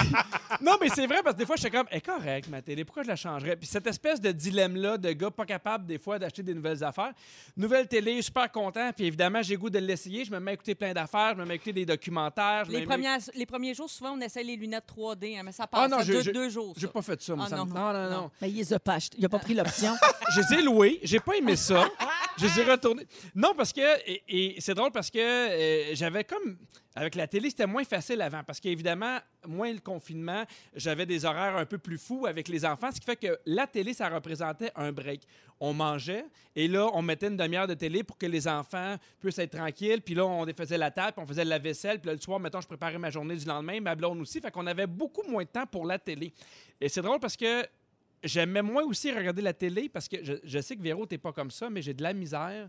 Speaker 3: Non, mais c'est vrai parce que des fois, je suis comme, est correct ma télé, pourquoi je la changerais? Puis cette espèce de dilemme-là de gars pas capable des fois d'acheter des nouvelles affaires. Nouvelle télé, super content. Puis évidemment, j'ai goût de l'essayer. Je me mets à écouter plein d'affaires. Je me mets à écouter des documentaires. je
Speaker 2: Les, premières, les premiers jours, souvent, on essaie les lunettes 3D, hein, mais ça passe
Speaker 3: Ah non,
Speaker 2: deux, deux jours.
Speaker 3: J'ai pas fait ça, moi.
Speaker 2: Ah,
Speaker 3: ça me-
Speaker 2: non.
Speaker 3: non, non, non.
Speaker 2: Non.
Speaker 1: Mais il les a pas achetés. Il a pas pris l'option. <laughs>
Speaker 3: Je les ai loués. J'ai pas aimé ça. <laughs> Je les ai retournés. Non, parce que. Et, c'est drôle parce que euh, j'avais comme. Avec la télé, c'était moins facile avant. Parce qu'évidemment, moins le confinement, j'avais des horaires un peu plus fous avec les enfants. Ce qui fait que la télé, ça représentait un break. On mangeait et là, on mettait une demi-heure de télé pour que les enfants puissent être tranquilles. Puis là, on défaisait la table, puis on faisait la vaisselle. Puis là, le soir, mettons, je préparais ma journée du lendemain, ma blonde aussi. Fait qu'on avait beaucoup moins de temps pour la télé. Et c'est drôle parce que J'aimais moins aussi regarder la télé parce que je, je sais que Véro, t'es pas comme ça, mais j'ai de la misère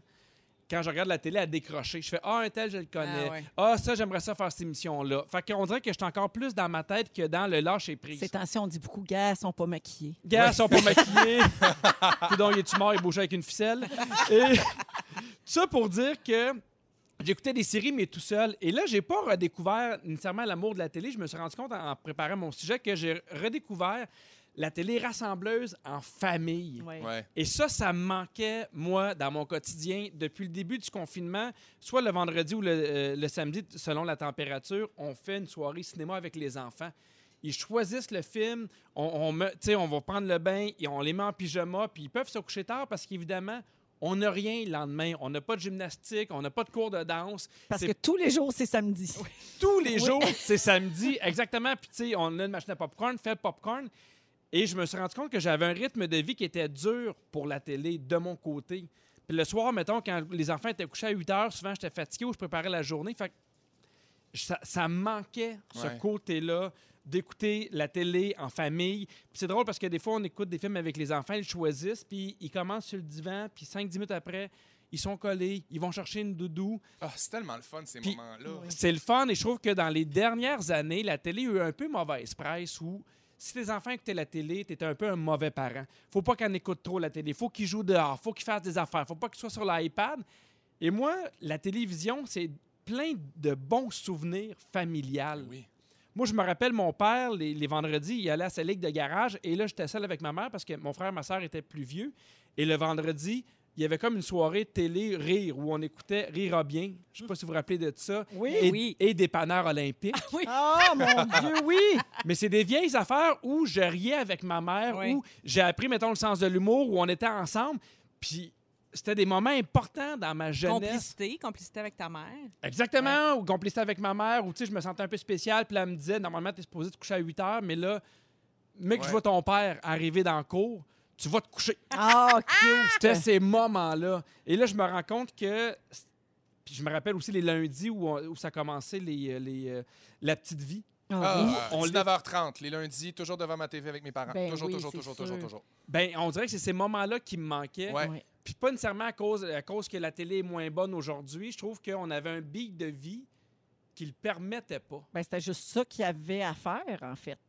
Speaker 3: quand je regarde la télé à décrocher. Je fais Ah, un tel, je le connais.
Speaker 2: Ah ouais.
Speaker 3: Ah, ça, j'aimerais ça faire cette émission-là. Fait qu'on dirait que je suis encore plus dans ma tête que dans le lâcher prise.
Speaker 1: Ces temps-ci, on dit beaucoup, gars, ils sont pas maquillés.
Speaker 3: Gars, ils sont pas <laughs> maquillés. <laughs> Puis donc, il est mort, il bouge avec une ficelle. Et tout <laughs> ça pour dire que j'écoutais des séries, mais tout seul. Et là, j'ai pas redécouvert nécessairement l'amour de la télé. Je me suis rendu compte en préparant mon sujet que j'ai redécouvert la télé rassembleuse en famille.
Speaker 1: Ouais.
Speaker 4: Ouais.
Speaker 3: Et ça, ça me manquait, moi, dans mon quotidien. Depuis le début du confinement, soit le vendredi ou le, euh, le samedi, selon la température, on fait une soirée cinéma avec les enfants. Ils choisissent le film, on, on, me- tu sais, on va prendre le bain, et on les met en pyjama, puis ils peuvent se coucher tard parce qu'évidemment, on n'a rien le lendemain. On n'a pas de gymnastique, on n'a pas de cours de danse.
Speaker 1: Parce que tous les jours, c'est samedi.
Speaker 3: tous les jours, c'est samedi. Exactement. Puis, tu sais, on a une machine à popcorn, fait le popcorn. Et je me suis rendu compte que j'avais un rythme de vie qui était dur pour la télé de mon côté. Puis le soir, mettons, quand les enfants étaient couchés à 8 heures, souvent j'étais fatigué ou je préparais la journée. Fait que ça, manquait, ce
Speaker 4: Ouais.
Speaker 3: côté-là, d'écouter la télé en famille. Puis c'est drôle parce que des fois, on écoute des films avec les enfants, ils choisissent, puis ils commencent sur le divan, puis 5-10 minutes après, ils sont collés, ils vont chercher une doudou.
Speaker 4: Ah, c'est tellement le fun, ces moments-là.
Speaker 3: C'est le fun et je trouve que dans les dernières années, la télé a eu un peu mauvaise presse où si tes enfants écoutaient la télé, tu étais un peu un mauvais parent. Faut pas qu'on écoute trop la télé. Faut qu'ils jouent dehors. Faut qu'ils fassent des affaires. Faut pas qu'ils soient sur l'iPad. Et moi, la télévision, c'est plein de bons souvenirs familiales.
Speaker 4: Oui.
Speaker 3: Moi, je me rappelle, mon père, les, les vendredis, il allait à sa ligue de garage et là, j'étais seul avec ma mère parce que mon frère et ma soeur étaient plus vieux. Et le vendredi, il y avait comme une soirée télé rire où on écoutait Rira bien. Je sais pas si vous vous rappelez de ça.
Speaker 1: Oui.
Speaker 3: Et,
Speaker 2: Oui.
Speaker 3: et des panneurs olympiques.
Speaker 2: Oui.
Speaker 1: Oh, mon <laughs> Dieu, oui!
Speaker 3: Mais c'est des vieilles affaires où je riais avec ma mère,
Speaker 2: Oui.
Speaker 3: où j'ai appris, mettons, le sens de l'humour, où on était ensemble. Puis c'était des moments importants dans ma jeunesse.
Speaker 2: Complicité, complicité avec ta mère.
Speaker 3: Exactement, ou complicité avec ma mère, ou tu sais, je me sentais un peu spécial, puis elle me disait, normalement, tu es supposé te coucher à 8 heures, mais là, mec, je vois ton père arriver dans le cours, tu vas te coucher.
Speaker 1: Ah, cute! <laughs>
Speaker 3: C'était ces moments-là. Et là, je me rends compte que. Puis je me rappelle aussi les lundis où, on- où ça commençait les, euh, les, euh, la petite vie.
Speaker 1: Ah, oui.
Speaker 4: Ah,
Speaker 3: on
Speaker 4: 19h30, les lundis, toujours devant ma TV avec mes parents.
Speaker 1: Ben
Speaker 4: toujours,
Speaker 1: oui,
Speaker 4: toujours, toujours,
Speaker 1: sûr.
Speaker 4: toujours, toujours.
Speaker 3: Ben, on dirait que c'est ces moments-là qui me manquaient.
Speaker 4: Ouais.
Speaker 1: Ouais.
Speaker 3: Puis pas nécessairement à cause, à cause que la télé est moins bonne aujourd'hui. Je trouve qu'on avait un beat de vie qui le permettait pas.
Speaker 1: Ben, c'était juste ça qu'il y avait à faire, en fait.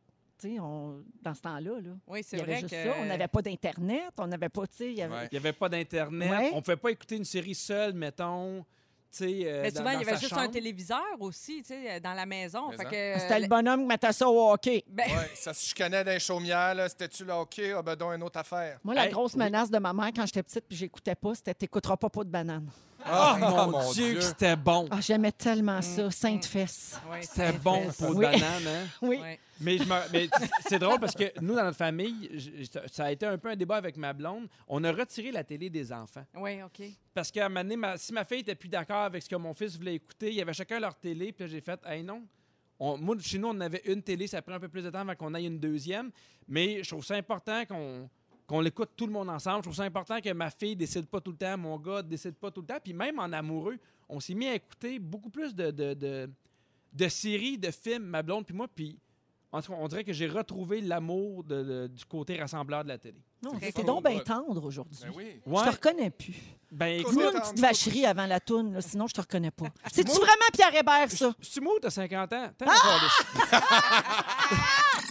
Speaker 1: On- dans ce temps-là, là.
Speaker 2: Oui,
Speaker 1: Il
Speaker 2: c'est
Speaker 1: y avait
Speaker 2: vrai
Speaker 1: juste
Speaker 2: que...
Speaker 1: ça. On n'avait pas d'Internet, on n'avait pas, tu sais, il y avait...
Speaker 4: Ouais.
Speaker 3: Il avait pas d'Internet.
Speaker 1: Ouais.
Speaker 3: On pouvait pas écouter une série seule, mettons. Tu sais, euh,
Speaker 2: Mais
Speaker 3: dans-
Speaker 2: souvent, il y avait juste un téléviseur aussi, tu sais, dans la maison.
Speaker 4: Mais
Speaker 2: Fait
Speaker 4: ça.
Speaker 2: que,
Speaker 1: C'était le bonhomme qui mettait ça au hockey.
Speaker 2: ben,
Speaker 4: Ouais, ça se chicanait dans les chaumières, là. C'était-tu là, OK? Ah, ben, donc, une autre affaire.
Speaker 1: Moi, la
Speaker 3: Hey,
Speaker 1: grosse
Speaker 3: oui.
Speaker 1: menace de ma mère quand j'étais petite puis j'écoutais pas, c'était t'écouteras pas pas de banane.
Speaker 3: Oh,
Speaker 4: Ah,
Speaker 3: mon, Dieu, que c'était bon.
Speaker 1: Ah, j'aimais tellement ça, sainte fesse.
Speaker 3: C'était bon pour
Speaker 1: Oui.
Speaker 3: banane, hein?
Speaker 1: Oui.
Speaker 2: Ouais.
Speaker 3: Mais, je me- mais c'est drôle parce que nous, dans notre famille, ça a été un peu un débat avec ma blonde. On a retiré la télé des enfants.
Speaker 2: Oui, OK.
Speaker 3: Parce qu'à un moment donné, ma- si ma fille était plus d'accord avec ce que mon fils voulait écouter, il y avait chacun leur télé. Puis là, j'ai fait, hey non. On- moi, chez nous, on avait une télé. Ça a pris un peu plus de temps avant qu'on aille une deuxième. Mais je trouve ça important qu'on qu'on l'écoute tout le monde ensemble. Je trouve ça important que ma fille décide pas tout le temps, mon gars décide pas tout le temps. Puis même en amoureux, on s'est mis à écouter beaucoup plus de, de, de, de séries, de films, ma blonde puis moi. Puis en tout cas, on dirait que j'ai retrouvé l'amour de- de- du côté rassembleur de la télé.
Speaker 1: Non,
Speaker 4: fun.
Speaker 1: donc bien tendre aujourd'hui.
Speaker 4: Ben oui.
Speaker 1: Je te reconnais plus.
Speaker 3: Ben, écoute,
Speaker 1: Dis-moi une petite vacherie avant la toune, là, sinon je te reconnais pas. <laughs> C'est-tu vraiment Pierre Hébert, ça?
Speaker 3: tu moi, t'as 50 ans. T'as
Speaker 1: Ah! <laughs>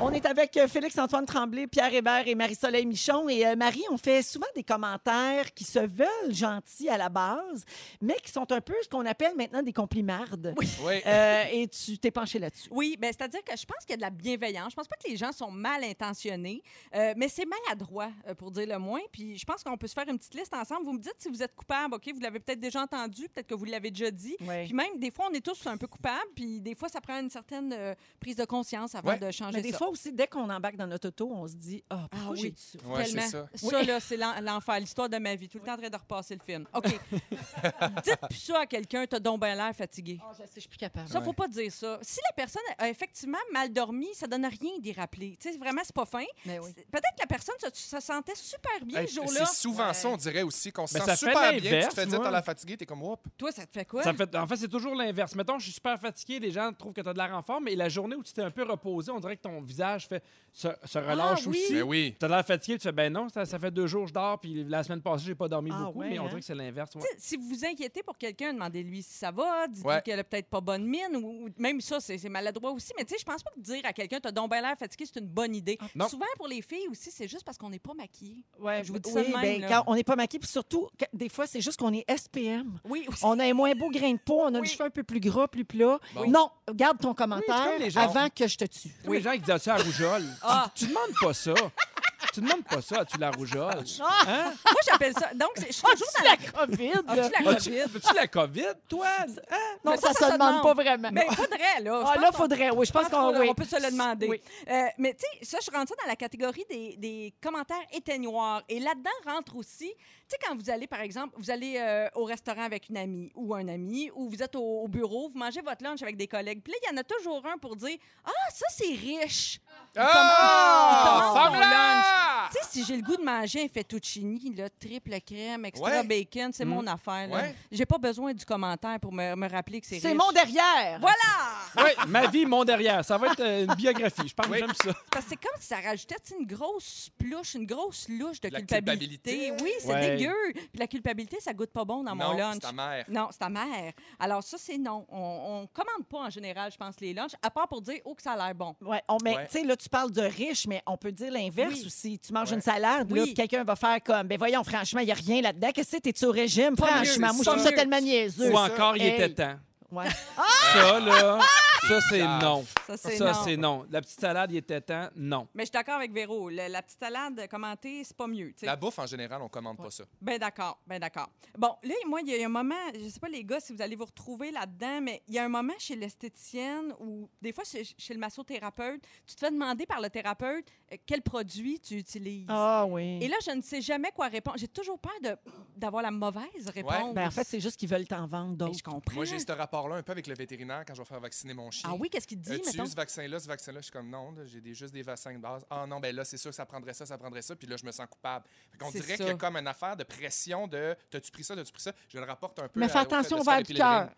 Speaker 1: On est avec euh, Félix-Antoine Tremblay, Pierre Hébert et Marie-Soleil Michon. Et euh, Marie, on fait souvent des commentaires qui se veulent gentils à la base, mais qui sont un peu ce qu'on appelle maintenant des complimardes.
Speaker 4: Oui.
Speaker 1: Euh, et tu t'es penché là-dessus.
Speaker 2: Oui, ben, c'est-à-dire que je pense qu'il y a de la bienveillance. Je pense pas que les gens sont mal intentionnés, euh, mais c'est maladroit, pour dire le moins. Puis je pense qu'on peut se faire une petite liste ensemble. Vous me dites si vous êtes coupable, OK? Vous l'avez peut-être déjà entendu, peut-être que vous l'avez déjà dit.
Speaker 1: Oui.
Speaker 2: Puis même, des fois, on est tous un peu coupables, puis des fois, ça prend une certaine euh, prise de conscience avant de changer
Speaker 1: Mais des
Speaker 2: ça.
Speaker 1: fois aussi, dès qu'on embarque dans notre auto, on se dit Ah, pourquoi
Speaker 2: Ah oui.
Speaker 1: j'ai dit ça?
Speaker 4: Ouais,
Speaker 2: Tellement.
Speaker 4: ça.
Speaker 2: Ça, là, c'est l'en- l'enfer, l'histoire de ma vie. Tout le temps en train de repasser le film. OK. <laughs> Dites plus ça à quelqu'un, t'as donc bien l'air fatigué.
Speaker 1: Ah, je sais, je suis plus capable.
Speaker 2: Ça,
Speaker 4: Ouais.
Speaker 2: faut pas dire ça. Si la personne a effectivement mal dormi, ça donne rien d'y rappeler. Tu sais, vraiment, c'est pas fin.
Speaker 1: Mais oui.
Speaker 2: C'est- Peut-être que la personne se, se sentait super bien
Speaker 4: Hey,
Speaker 2: ce jour-là.
Speaker 4: c'est souvent ça, on dirait aussi qu'on se
Speaker 3: Mais
Speaker 4: sent
Speaker 3: ça fait
Speaker 4: super bien. Tu te fais dire
Speaker 3: moi.
Speaker 4: t'as la fatigué, t'es comme, Oups.
Speaker 2: Toi, ça te fait quoi?
Speaker 3: Ça fait, en fait, c'est toujours l'inverse. Mettons, je suis super fatigué, les gens trouvent que tu as de l'air en forme, mais la journée où tu t'es un peu reposé, on dirait que ton visage fait, se, se relâche
Speaker 2: Ah, oui.
Speaker 3: aussi.
Speaker 4: Mais oui.
Speaker 3: Tu as l'air fatigué, tu fais ben non, ça, ça fait deux jours que je dors, puis la semaine passée, j'ai pas dormi
Speaker 1: Ah,
Speaker 3: beaucoup,
Speaker 1: ouais,
Speaker 3: mais on
Speaker 1: hein?
Speaker 3: dirait que c'est l'inverse. ouais.
Speaker 2: Si vous vous inquiétez pour quelqu'un, demandez-lui si ça va, dites-lui
Speaker 4: Ouais.
Speaker 2: qu'elle a peut-être pas bonne mine, ou, ou même ça, c'est maladroit aussi. Mais tu sais, je pense pas que dire à quelqu'un, t'as donc bien l'air fatigué, c'est une bonne idée.
Speaker 3: Non.
Speaker 2: Souvent, pour les filles aussi, c'est juste parce qu'on n'est pas maquillé.
Speaker 1: Ouais,
Speaker 2: Je vous dis
Speaker 1: oui,
Speaker 2: ça de même,
Speaker 1: ben, quand on n'est pas maquillé, puis surtout, que- des fois, c'est juste qu'on est SPM.
Speaker 2: Oui, aussi.
Speaker 1: On a un moins beau grain de peau, on a
Speaker 2: Oui.
Speaker 1: le cheveu un peu plus gras, plus plat.
Speaker 4: Bon.
Speaker 1: Non, garde ton commentaire
Speaker 3: les
Speaker 1: avant que je te tue.
Speaker 3: Les gens qui disent ça à rougeole.
Speaker 2: Ah.
Speaker 3: Tu, tu demandes pas ça. tu demandes pas ça, tu la rougeole.
Speaker 1: Ah!
Speaker 3: Hein?
Speaker 2: Moi, j'appelle ça. Donc, c'est- je suis toujours dans la.
Speaker 1: COVID,
Speaker 2: As-tu
Speaker 1: là.
Speaker 2: la COVID?
Speaker 3: as-tu la COVID, toi? Hein?
Speaker 1: Non,
Speaker 2: Mais
Speaker 1: ça,
Speaker 2: ça, ça
Speaker 1: se
Speaker 2: se
Speaker 1: demande pas vraiment.
Speaker 2: Mais il faudrait, là.
Speaker 1: Ah, là, faudrait, oui. Je pense qu'on, oui.
Speaker 2: on peut se le demander.
Speaker 1: Oui.
Speaker 2: Euh, mais tu sais, ça, je rentre ça dans la catégorie des, des commentaires éteignoirs. Et là-dedans rentre aussi, tu sais, quand vous allez, par exemple, vous allez euh, au restaurant avec une amie ou un ami, ou vous êtes au, au bureau, vous mangez votre lunch avec des collègues. Puis là, il y en a toujours un pour dire Ah, ça, c'est riche.
Speaker 4: Ah!
Speaker 2: Tu sais, si j'ai le goût de manger un fettuccine, là, triple crème, extra
Speaker 4: Ouais.
Speaker 2: bacon, c'est mon affaire. là.
Speaker 4: Ouais.
Speaker 2: J'ai pas besoin du commentaire pour me, me rappeler que c'est riche.
Speaker 1: C'est mon derrière.
Speaker 2: Voilà!
Speaker 3: Oui, <laughs> ma vie, mon derrière. Ça va être euh, une biographie. Je pense que
Speaker 4: Oui.
Speaker 3: j'aime ça.
Speaker 2: Parce que c'est comme si ça rajoutait une grosse plouche, une grosse louche de
Speaker 4: La
Speaker 2: culpabilité.
Speaker 4: culpabilité.
Speaker 2: Oui, c'est
Speaker 3: Ouais.
Speaker 2: Dégueu. Puis la culpabilité, ça goûte pas bon dans mon
Speaker 4: Non,
Speaker 2: lunch.
Speaker 4: c'est ta mère.
Speaker 2: Non, c'est ta mère. Alors ça, c'est non. On, on commande pas en général, je pense, les lunchs, à part pour dire, oh, que ça a l'air bon.
Speaker 1: Met,
Speaker 4: Ouais.
Speaker 1: tu sais, là, tu parles de riche, mais on peut dire l'inverse
Speaker 2: Oui.
Speaker 1: aussi. Tu manges
Speaker 4: Ouais.
Speaker 1: une salade, là,
Speaker 2: Oui.
Speaker 1: puis quelqu'un va faire comme, ben voyons, franchement, il n'y a rien là-dedans. Qu'est-ce que t'es-tu au régime?
Speaker 2: Pas mieux,
Speaker 1: franchement, moi, je
Speaker 4: c'est
Speaker 1: trouve
Speaker 4: ça.
Speaker 1: tellement niaiseux.
Speaker 3: Ou encore, il
Speaker 1: Hey.
Speaker 3: était temps.
Speaker 1: Ouais.
Speaker 3: Ça, là, <laughs> ça, c'est non.
Speaker 2: Ça, c'est non.
Speaker 3: La petite salade, il était temps, non.
Speaker 2: Mais je suis d'accord avec Véro. Le- la petite salade commentée, c'est pas mieux. tu sais.
Speaker 4: La bouffe, en général, on commande pas ça.
Speaker 2: Ben d'accord, ben d'accord. Bon, là, moi, il y a un moment, je sais pas les gars si vous allez vous retrouver là-dedans, mais il y a un moment chez l'esthéticienne ou des fois chez, chez le massothérapeute, tu te fais demander par le thérapeute euh, quel produit tu utilises.
Speaker 1: Ah oui.
Speaker 2: Et là, je ne sais jamais quoi répondre. J'ai toujours peur de- d'avoir la mauvaise réponse.
Speaker 1: Ben, en fait, c'est juste qu'ils veulent t'en vendre
Speaker 2: Ben,
Speaker 1: d'autres.
Speaker 2: je comprends.
Speaker 4: Moi, j'ai ce rapport-là un peu avec le vétérinaire quand je vais faire vacciner mon chien.
Speaker 2: Ah oui, qu'est-ce qu'il te dit,
Speaker 4: As-tu
Speaker 2: mettons?
Speaker 4: eu ce vaccin-là, ce vaccin-là? Je suis comme non, j'ai des, juste des vaccins de base. Ah non, ben là, c'est sûr que ça prendrait ça, ça prendrait ça. Puis là, je me sens coupable. On dirait qu'il y a comme une affaire de pression de t'as-tu pris ça, t'as-tu pris ça? Je le rapporte un peu.
Speaker 1: Mais fais attention au verre du cœur.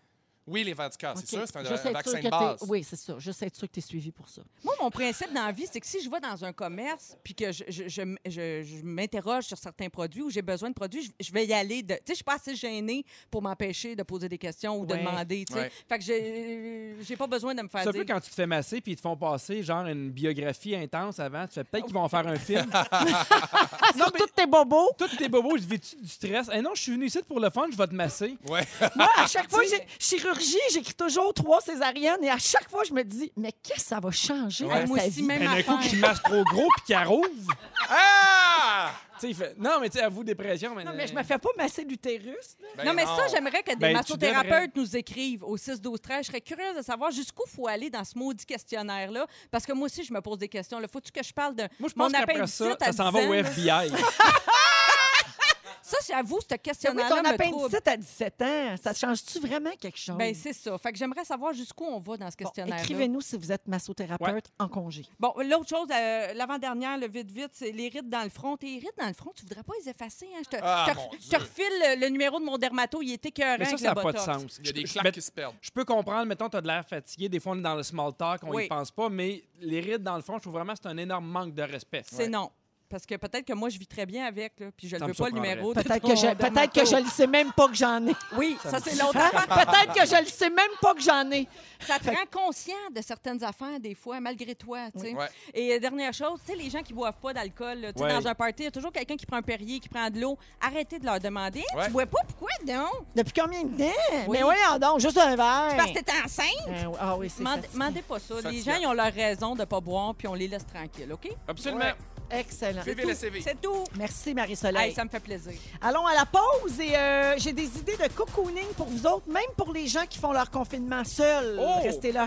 Speaker 4: Oui, les vers du cœur, c'est sûr, c'est un,
Speaker 1: Juste
Speaker 4: un
Speaker 1: sûr
Speaker 4: vaccin de base.
Speaker 1: t'es- Oui, c'est ça. Juste être sûr que tu es suivi pour ça.
Speaker 2: Moi, mon principe dans la vie, c'est que si je vais dans un commerce puis que je, je- je je- je m'interroge sur certains produits ou j'ai besoin de produits, je, je vais y aller. de- Tu sais, je suis pas assez gênée pour m'empêcher de poser des questions ou de
Speaker 1: Ouais.
Speaker 2: demander. tu sais.
Speaker 4: Ouais.
Speaker 2: Fait que j'ai pas besoin de me faire
Speaker 3: C'est un peu quand tu te fais masser puis ils te font passer genre une biographie intense avant. Tu fais peut-être qu'ils vont en faire un film. <laughs>
Speaker 1: Ah, <laughs> sur tous tes bobos.
Speaker 3: Tous tes bobos, je vis-tu du stress? Eh non, je suis venu ici pour le fun, je vais te masser.
Speaker 4: Ouais.
Speaker 1: Moi, à chaque <laughs> fois, j'ai chirurgie, j'écris toujours trois césariennes et à chaque fois, je me dis, mais qu'est-ce que ça va changer
Speaker 2: Ouais,
Speaker 1: dans
Speaker 2: moi
Speaker 1: sa
Speaker 2: aussi,
Speaker 1: vie?
Speaker 2: même
Speaker 3: d'un coup,
Speaker 2: affaire.
Speaker 3: qui masse trop gros puis qui rouvre.
Speaker 4: Ah!
Speaker 3: Tu sais, il fait Non, mais tu sais, avoue dépression. Mais,
Speaker 1: Non, mais je me fais pas masser l'utérus. là.
Speaker 4: Ben
Speaker 2: non, mais ça, j'aimerais que des
Speaker 3: Ben, tu
Speaker 2: massothérapeutes nous écrivent au 6 12 13 Je serais curieuse de savoir jusqu'où faut aller dans ce maudit questionnaire-là. Parce que moi aussi, je me pose des questions. Là. Faut-tu que je parle de
Speaker 3: Moi, je
Speaker 2: mon
Speaker 3: pense qu'après
Speaker 2: appendicite
Speaker 3: ça,
Speaker 2: à
Speaker 3: ça s'en
Speaker 2: 10
Speaker 3: va
Speaker 2: ans,
Speaker 3: au
Speaker 2: là?
Speaker 3: FBI. <laughs>
Speaker 2: Ça, j'avoue, ce
Speaker 1: Oui,
Speaker 2: questionnaire-là
Speaker 1: ton appendicite à 17 ans, ça change-tu vraiment quelque chose?
Speaker 2: Ben, c'est ça. Fait que j'aimerais savoir jusqu'où on va dans ce
Speaker 1: Bon,
Speaker 2: questionnaire
Speaker 1: Écrivez-nous si vous êtes massothérapeute en congé.
Speaker 2: Bon, l'autre chose, euh, l'avant-dernière, le vite-vite, c'est les rides dans le front. Tes rides dans le front, tu voudrais pas les effacer. Hein? Je te,
Speaker 4: Ah,
Speaker 2: te-
Speaker 4: mon
Speaker 2: je te
Speaker 4: Dieu.
Speaker 2: refile le, le numéro de mon dermato. Il était écœurant
Speaker 3: Mais ça, ça n'a pas de sens.
Speaker 4: Il y a des claques qui se perdent.
Speaker 3: Je peux comprendre, mettons, tu as de l'air fatigué. Des fois, on est dans le small talk, on
Speaker 2: Oui.
Speaker 3: y pense pas. Mais les rides dans le fond, je trouve vraiment que c'est un énorme manque de respect.
Speaker 2: C'est non. Parce que peut-être que moi, je vis très bien avec, là, puis je ne
Speaker 3: Ça
Speaker 2: veux pas le numéro. de
Speaker 1: Peut-être que je,
Speaker 2: ma
Speaker 1: que je ne sais même pas que j'en ai.
Speaker 2: Oui, ça, c'est l'autre
Speaker 1: Hein? Peut-être que je ne sais même pas que j'en ai.
Speaker 2: Ça te rend conscient de certaines affaires, des fois, malgré toi. tu sais.
Speaker 4: Ouais.
Speaker 2: Et euh, dernière chose, tu sais, les gens qui boivent pas d'alcool, tu
Speaker 3: Ouais.
Speaker 2: dans un party, il y a toujours quelqu'un qui prend un Perrier, qui prend de l'eau. Arrêtez de leur demander.
Speaker 4: Ouais.
Speaker 2: Tu bois pas, pourquoi donc?
Speaker 1: Depuis combien de temps?
Speaker 2: Oui.
Speaker 1: Mais voyons donc, juste un verre.
Speaker 2: Parce que t'es enceinte?
Speaker 1: Euh, ah oui, c'est
Speaker 2: Mande-
Speaker 1: fatigant.
Speaker 2: Mandez pas ça. Les
Speaker 4: Fatigant.
Speaker 2: gens, ils ont leur raison de pas boire, puis on les laisse tranquilles, OK?
Speaker 3: Absolument.
Speaker 1: Excellent.
Speaker 4: Vive le CV.
Speaker 2: C'est tout.
Speaker 1: Merci, Marie-Soleil.
Speaker 2: Hey, ça me fait plaisir.
Speaker 1: Allons à la pause et euh, j'ai des idées de cocooning pour vous autres, même pour les gens qui font leur confinement seuls.
Speaker 4: Oh!
Speaker 1: Restez là.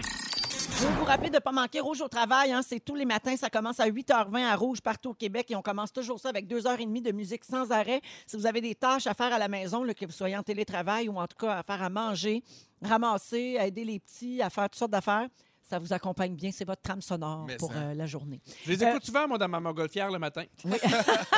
Speaker 1: Je veux vous rappeler de ne pas manquer Rouge au travail. hein. C'est tous les matins. Ça commence à 8h20 à Rouge partout au Québec et on commence toujours ça avec 2h30 de musique sans arrêt. Si vous avez des tâches à faire à la maison, là, que vous soyez en télétravail ou en tout cas à faire à manger, ramasser, à aider les petits, à faire toutes sortes d'affaires, ça vous accompagne bien. C'est votre trame sonore
Speaker 4: Mais
Speaker 1: pour
Speaker 4: ça.
Speaker 1: euh, la journée.
Speaker 3: Je les
Speaker 1: Euh,
Speaker 3: écoute souvent, moi, dans ma montgolfière le matin. <laughs>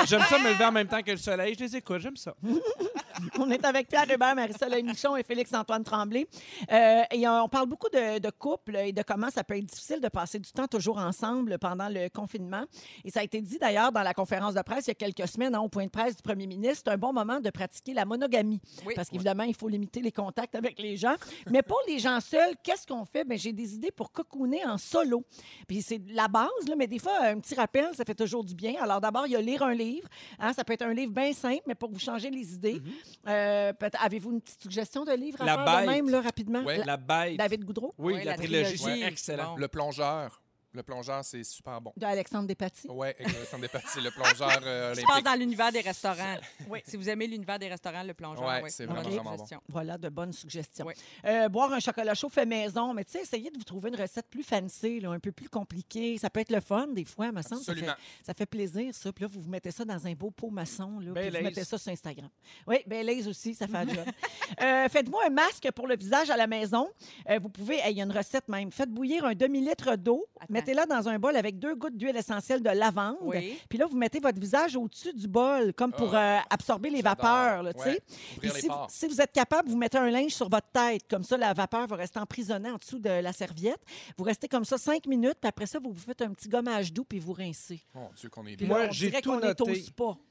Speaker 3: j'aime ça me lever en même temps que le soleil. Je les écoute, j'aime ça. <laughs> <laughs>
Speaker 1: On est avec Pierre Hébert, Marie-Soleil Michon et Félix-Antoine Tremblay. Euh, et on parle beaucoup de, de couple et de comment ça peut être difficile de passer du temps toujours ensemble pendant le confinement. Et ça a été dit d'ailleurs dans la conférence de presse il y a quelques semaines, hein, au point de presse du premier ministre, c'est un bon moment de pratiquer la monogamie.
Speaker 2: Oui.
Speaker 1: Parce qu'évidemment, il faut limiter les contacts avec les gens. Mais pour les gens seuls, qu'est-ce qu'on fait? Ben, j'ai des idées pour cocooner en solo. Puis c'est la base, là, mais des fois, un petit rappel, ça fait toujours du bien. Alors d'abord, il y a lire un livre. Hein, ça peut être un livre bien simple, mais pour vous changer les idées. Euh, peut- Avez-vous une petite suggestion de livre à
Speaker 3: La
Speaker 1: faire
Speaker 3: Bête.
Speaker 1: de même, là, rapidement?
Speaker 4: Ouais.
Speaker 1: La-
Speaker 3: La bête.
Speaker 1: David Goudreau,
Speaker 3: Oui,
Speaker 2: Ouais,
Speaker 3: la,
Speaker 2: la
Speaker 3: trilogie,
Speaker 2: trilogie.
Speaker 3: c'est excellent.
Speaker 4: Le plongeur. Le plongeur, c'est super bon.
Speaker 1: de Alexandre Despatie?
Speaker 4: Ouais, <laughs> exactement. des parties. Le plongeur euh,
Speaker 2: Je passe
Speaker 4: olympique.
Speaker 2: dans l'univers des restaurants. <laughs>
Speaker 1: Oui.
Speaker 2: Si vous aimez l'univers des restaurants, le plongeur,
Speaker 4: Ouais,
Speaker 2: oui.
Speaker 4: c'est vraiment, vraiment bon.
Speaker 2: suggestion.
Speaker 1: Voilà de bonnes suggestions.
Speaker 2: Oui.
Speaker 1: Euh, boire un chocolat chaud fait maison, mais tu sais, essayez de vous trouver une recette plus fancy, là, un peu plus compliquée. Ça peut être le fun, des fois, me semble. Ça fait,
Speaker 4: Absolument.
Speaker 1: ça fait plaisir, ça. Puis là, vous vous mettez ça dans un beau pot maçon, là, puis vous mettez ça sur Instagram. Oui, Baileys aussi, ça fait le job. <laughs> Euh, Faites-moi un masque pour le visage à la maison. Euh, vous pouvez, hey, il y a une recette même. Faites bouillir un demi-litre d'eau. Mettez-la dans un bol avec deux gouttes d'huile essentielle de lavande.
Speaker 2: Oui.
Speaker 1: Puis là, vous mettez votre visage au-dessus du bol, comme pour
Speaker 4: Ah,
Speaker 1: euh, absorber les vapeurs, là, tu sais.
Speaker 4: Ouais.
Speaker 1: Puis
Speaker 4: les
Speaker 1: si, vous êtes capable, vous mettez un linge sur votre tête. Comme ça, la vapeur va rester emprisonnée en dessous de la serviette. Vous restez comme ça cinq minutes, puis après ça, vous vous faites un petit gommage doux, puis vous rincez.
Speaker 4: Mon Dieu, qu'on est bien.
Speaker 3: Moi, j'ai tout noté.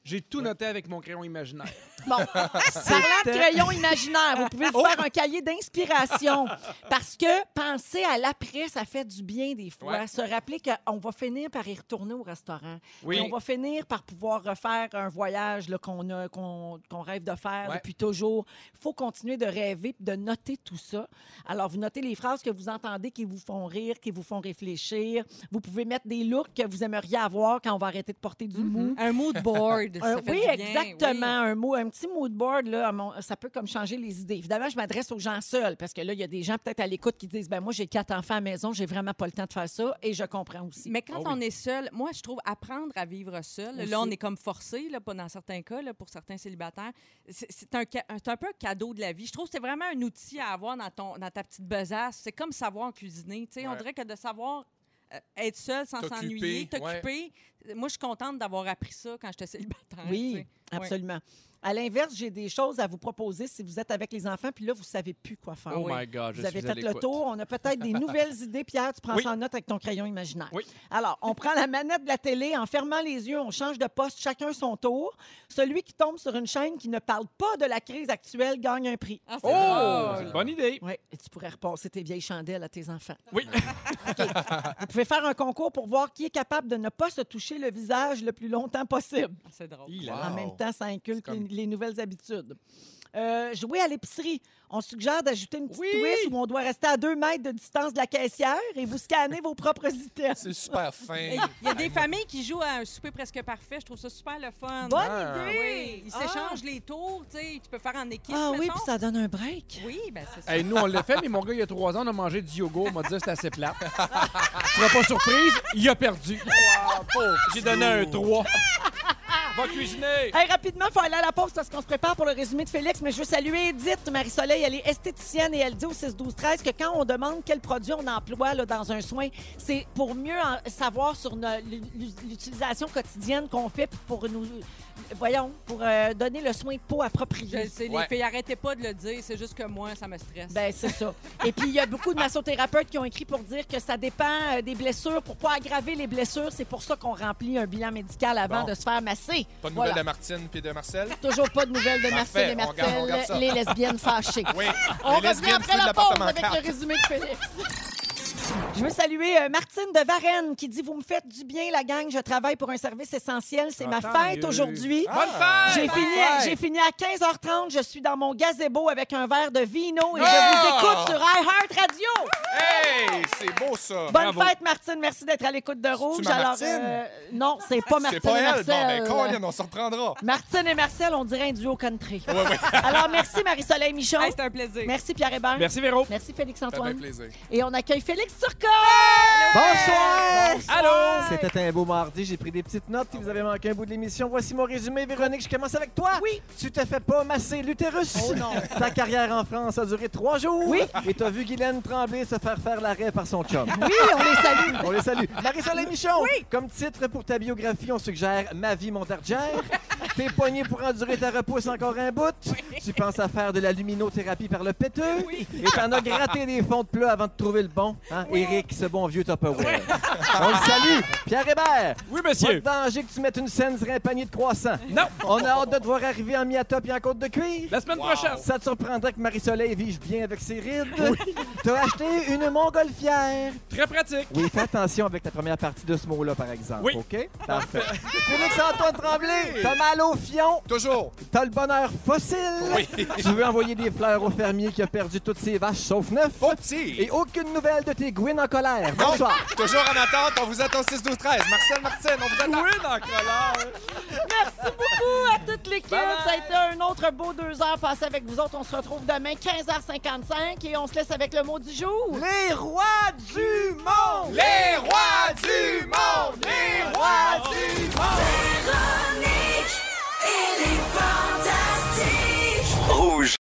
Speaker 3: J'ai tout noté avec mon crayon imaginaire. <laughs>
Speaker 1: Bon, parlant de crayon imaginaire, vous pouvez
Speaker 3: Oh!
Speaker 1: vous faire un cahier d'inspiration. Parce que penser à l'après, ça fait du bien des fois.
Speaker 4: Ouais.
Speaker 1: Se rappeler qu'on va finir par y retourner au restaurant.
Speaker 3: Oui.
Speaker 1: Et on va finir par pouvoir refaire un voyage qu'on a- qu'on qu'on rêve de faire
Speaker 4: Ouais.
Speaker 1: depuis toujours. Il faut continuer de rêver et de noter tout ça. Alors, vous notez les phrases que vous entendez qui vous font rire, qui vous font réfléchir. Vous pouvez mettre des looks que vous aimeriez avoir quand on va arrêter de porter du mou.
Speaker 2: Un mood <laughs> board.
Speaker 1: Un-
Speaker 2: ça fait
Speaker 1: oui,
Speaker 2: du bien,
Speaker 1: exactement. Un, mot, un petit mood board, là, ça peut comme changer les idées. Évidemment, je m'adresse aux gens seuls parce que là, il y a des gens peut-être à l'écoute qui disent ben moi, j'ai quatre enfants à la maison, j'ai vraiment pas le temps de faire ça et je comprends aussi.
Speaker 2: Mais quand
Speaker 3: Ah oui.
Speaker 2: on est seul, moi, je trouve apprendre à vivre seul.
Speaker 1: Aussi.
Speaker 2: Là, on est comme forcé, là, pas dans certains cas, là, pour certains célibataires. C'est un, un peu un cadeau de la vie. Je trouve que c'est vraiment un outil à avoir dans, ton, dans ta petite besace. C'est comme savoir cuisiner. tu sais. On dirait que de savoir euh, être seul sans
Speaker 4: T'occuper,
Speaker 2: s'ennuyer,
Speaker 4: ouais.
Speaker 2: t'occuper. Moi, je suis contente d'avoir appris ça quand j'étais <laughs> célibataire.
Speaker 1: Oui, absolument. À l'inverse, j'ai des choses à vous proposer si vous êtes avec les enfants, puis là, vous savez plus quoi faire.
Speaker 3: Oh
Speaker 2: oui.
Speaker 3: my God, je
Speaker 1: Vous avez
Speaker 3: suis
Speaker 1: fait le tour. On a peut-être des nouvelles <laughs> idées. Pierre, tu prends
Speaker 3: Oui.
Speaker 1: ça en note avec ton crayon imaginaire.
Speaker 3: Oui.
Speaker 1: Alors, on prend la manette de la télé, en fermant les yeux, on change de poste, chacun son tour. Celui qui tombe sur une chaîne qui ne parle pas de la crise actuelle gagne un prix.
Speaker 2: Ah, c'est
Speaker 3: Oh,
Speaker 2: drôle.
Speaker 3: une bonne idée.
Speaker 1: Oui, et tu pourrais repasser tes vieilles chandelles à tes enfants.
Speaker 3: Oui. <laughs>
Speaker 1: Vous pouvez faire un concours pour voir qui est capable de ne pas se toucher le visage le plus longtemps possible.
Speaker 2: Ah, C'est drôle.
Speaker 3: Il
Speaker 4: Wow.
Speaker 3: a-
Speaker 1: En même temps, ça inculque les, les nouvelles habitudes. Euh, jouer à l'épicerie. On suggère d'ajouter une petite
Speaker 3: Oui!
Speaker 1: twist où on doit rester à deux mètres de distance de la caissière et vous scannez vos propres <laughs> items.
Speaker 4: C'est super fin.
Speaker 2: Il y a des familles qui jouent à un souper presque parfait. Je trouve ça super le fun.
Speaker 1: Bonne
Speaker 4: Ah.
Speaker 1: idée!
Speaker 2: Oui, ils
Speaker 1: Ah!
Speaker 2: s'échangent les tours, tu peux faire en équipe.
Speaker 1: Ah oui, puis ça donne un break.
Speaker 2: Oui, ben c'est ça.
Speaker 3: Hey, nous, on l'a fait, mais mon gars, il y a trois ans, on a mangé du yogourt. On m'a dit que c'était assez plat. tu seras pas surprise, il a perdu. J'ai donné un 3.
Speaker 1: Rapidement, il faut aller à la pause parce qu'on se prépare pour le résumé de Félix, mais je veux saluer Edith Marie-Soleil. Elle est esthéticienne et elle dit au 6-12-13 que quand on demande quel produit on emploie là, dans un soin, c'est pour mieux savoir sur l'utilisation quotidienne qu'on fait pour nous, voyons, pour euh, donner le soin de peau approprié.
Speaker 2: le sais,
Speaker 4: Ouais.
Speaker 2: les filles, arrêtez pas de le dire. C'est juste que moi, ça me stresse.
Speaker 1: Ben, c'est ça. Et puis, il y a beaucoup de massothérapeutes qui ont écrit pour dire que ça dépend euh, des blessures. Pour pas aggraver les blessures, c'est pour ça qu'on remplit un bilan médical avant
Speaker 4: Bon.
Speaker 1: de se faire masser.
Speaker 4: Pas de
Speaker 1: Voilà.
Speaker 4: nouvelles de Martine puis de Marcel?
Speaker 1: Toujours pas de nouvelles de Marcel et
Speaker 4: on garde- on garde
Speaker 1: Marcel,
Speaker 4: ça.
Speaker 1: les lesbiennes fâchées.
Speaker 4: Oui,
Speaker 1: On
Speaker 4: les
Speaker 1: revient
Speaker 4: lesbiennes
Speaker 1: après
Speaker 4: de
Speaker 1: la pause
Speaker 4: l'appartement
Speaker 1: avec
Speaker 4: 4.
Speaker 1: le résumé de Félix. Je veux saluer euh, Martine de Varennes qui dit Vous me faites du bien, la gang. Je travaille pour un service essentiel. C'est ma fête aujourd'hui.
Speaker 4: Bonne fête!
Speaker 1: J'ai fini, j'ai fini à 15h30. Je suis dans mon gazebo avec un verre de vino et
Speaker 4: Oh!
Speaker 1: je vous écoute sur iHeart Radio.
Speaker 4: Hey, c'est beau ça!
Speaker 1: Bonne
Speaker 3: Bravo.
Speaker 1: fête, Martine. Merci d'être à l'écoute de Rouge.
Speaker 4: ma
Speaker 1: Alors,
Speaker 4: Martine?
Speaker 1: euh, non, c'est pas Martine
Speaker 4: C'est pas
Speaker 1: et
Speaker 4: elle? Bon,
Speaker 1: Marcel.
Speaker 4: ben, Colin, on se reprendra.
Speaker 1: Martine et Marcel, on dirait un duo country.
Speaker 4: Ouais, ouais. <laughs>
Speaker 1: Alors, merci Marie-Soleil Michon.
Speaker 2: Hey, c'est un plaisir.
Speaker 1: Merci Pierre Hébert.
Speaker 3: Merci, Véro.
Speaker 1: Merci
Speaker 4: Ça fait
Speaker 1: Félix-Antoine.
Speaker 4: plaisir.
Speaker 1: Et on accueille Félix Turcotte!
Speaker 5: Bonsoir!
Speaker 3: Allô?
Speaker 5: C'était un beau mardi, j'ai pris des petites notes. Si vous avez manqué un bout de l'émission, voici mon résumé. Véronique, je commence avec toi.
Speaker 1: Oui.
Speaker 5: Tu te fais pas masser l'utérus.
Speaker 1: Oh non. <laughs>
Speaker 5: Ta carrière en France a duré trois jours.
Speaker 1: Oui.
Speaker 5: Et t'as vu Guylaine Tremblay se faire faire l'arrêt par son chum.
Speaker 1: Oui, on les salue.
Speaker 5: On les salue. Marie-Soleil Michon.
Speaker 1: Oui.
Speaker 5: Comme titre pour ta biographie, on suggère Ma vie montardière. T'es poigné pour endurer ta repousse encore un bout. Tu penses à faire de la luminothérapie par le péteux. Et t'en as gratté des fonds de plat avant de trouver le bon. Hein? Eric, ce bon vieux Tupperware. <laughs> On le salue. Pierre Hébert.
Speaker 3: Oui,
Speaker 5: Pas de
Speaker 3: monsieur.
Speaker 5: danger que tu mettes une scène sur un panier de croissants.
Speaker 3: Non.
Speaker 5: On a hâte de te voir arriver en miata et en côte de cuir.
Speaker 3: La semaine
Speaker 4: Wow.
Speaker 3: prochaine.
Speaker 5: Ça te surprendrait que Marie-Soleil vive bien avec ses rides. T'as acheté une montgolfière.
Speaker 3: Très pratique.
Speaker 5: Oui, fais attention avec la première partie de ce mot-là, par exemple.
Speaker 3: Oui.
Speaker 5: OK? Parfait. Félix-Antoine Tremblay, t'as mal au fion,
Speaker 4: Toujours.
Speaker 5: t'as le bonheur fossile.
Speaker 4: Oui.
Speaker 5: Tu veux envoyer des fleurs au fermier qui a perdu toutes ses vaches sauf neuf.
Speaker 4: Petit.
Speaker 5: Et aucune nouvelle de tes Gwyn en colère.
Speaker 4: Non,
Speaker 5: Bonsoir.
Speaker 4: toujours en attente. On vous attend 6, 12, 13. Marcel, Martine, on vous attend.
Speaker 3: Dans la colère.
Speaker 1: Merci beaucoup à toute l'équipe.
Speaker 3: Bye bye.
Speaker 1: Ça a été un autre beau deux heures passées avec vous autres. On se retrouve demain, 15h55, et on se laisse avec le mot du jour.
Speaker 5: Les rois du monde!
Speaker 4: Les rois du monde! Les rois du monde!
Speaker 6: Véronique, elle est fantastique.
Speaker 7: Rouge.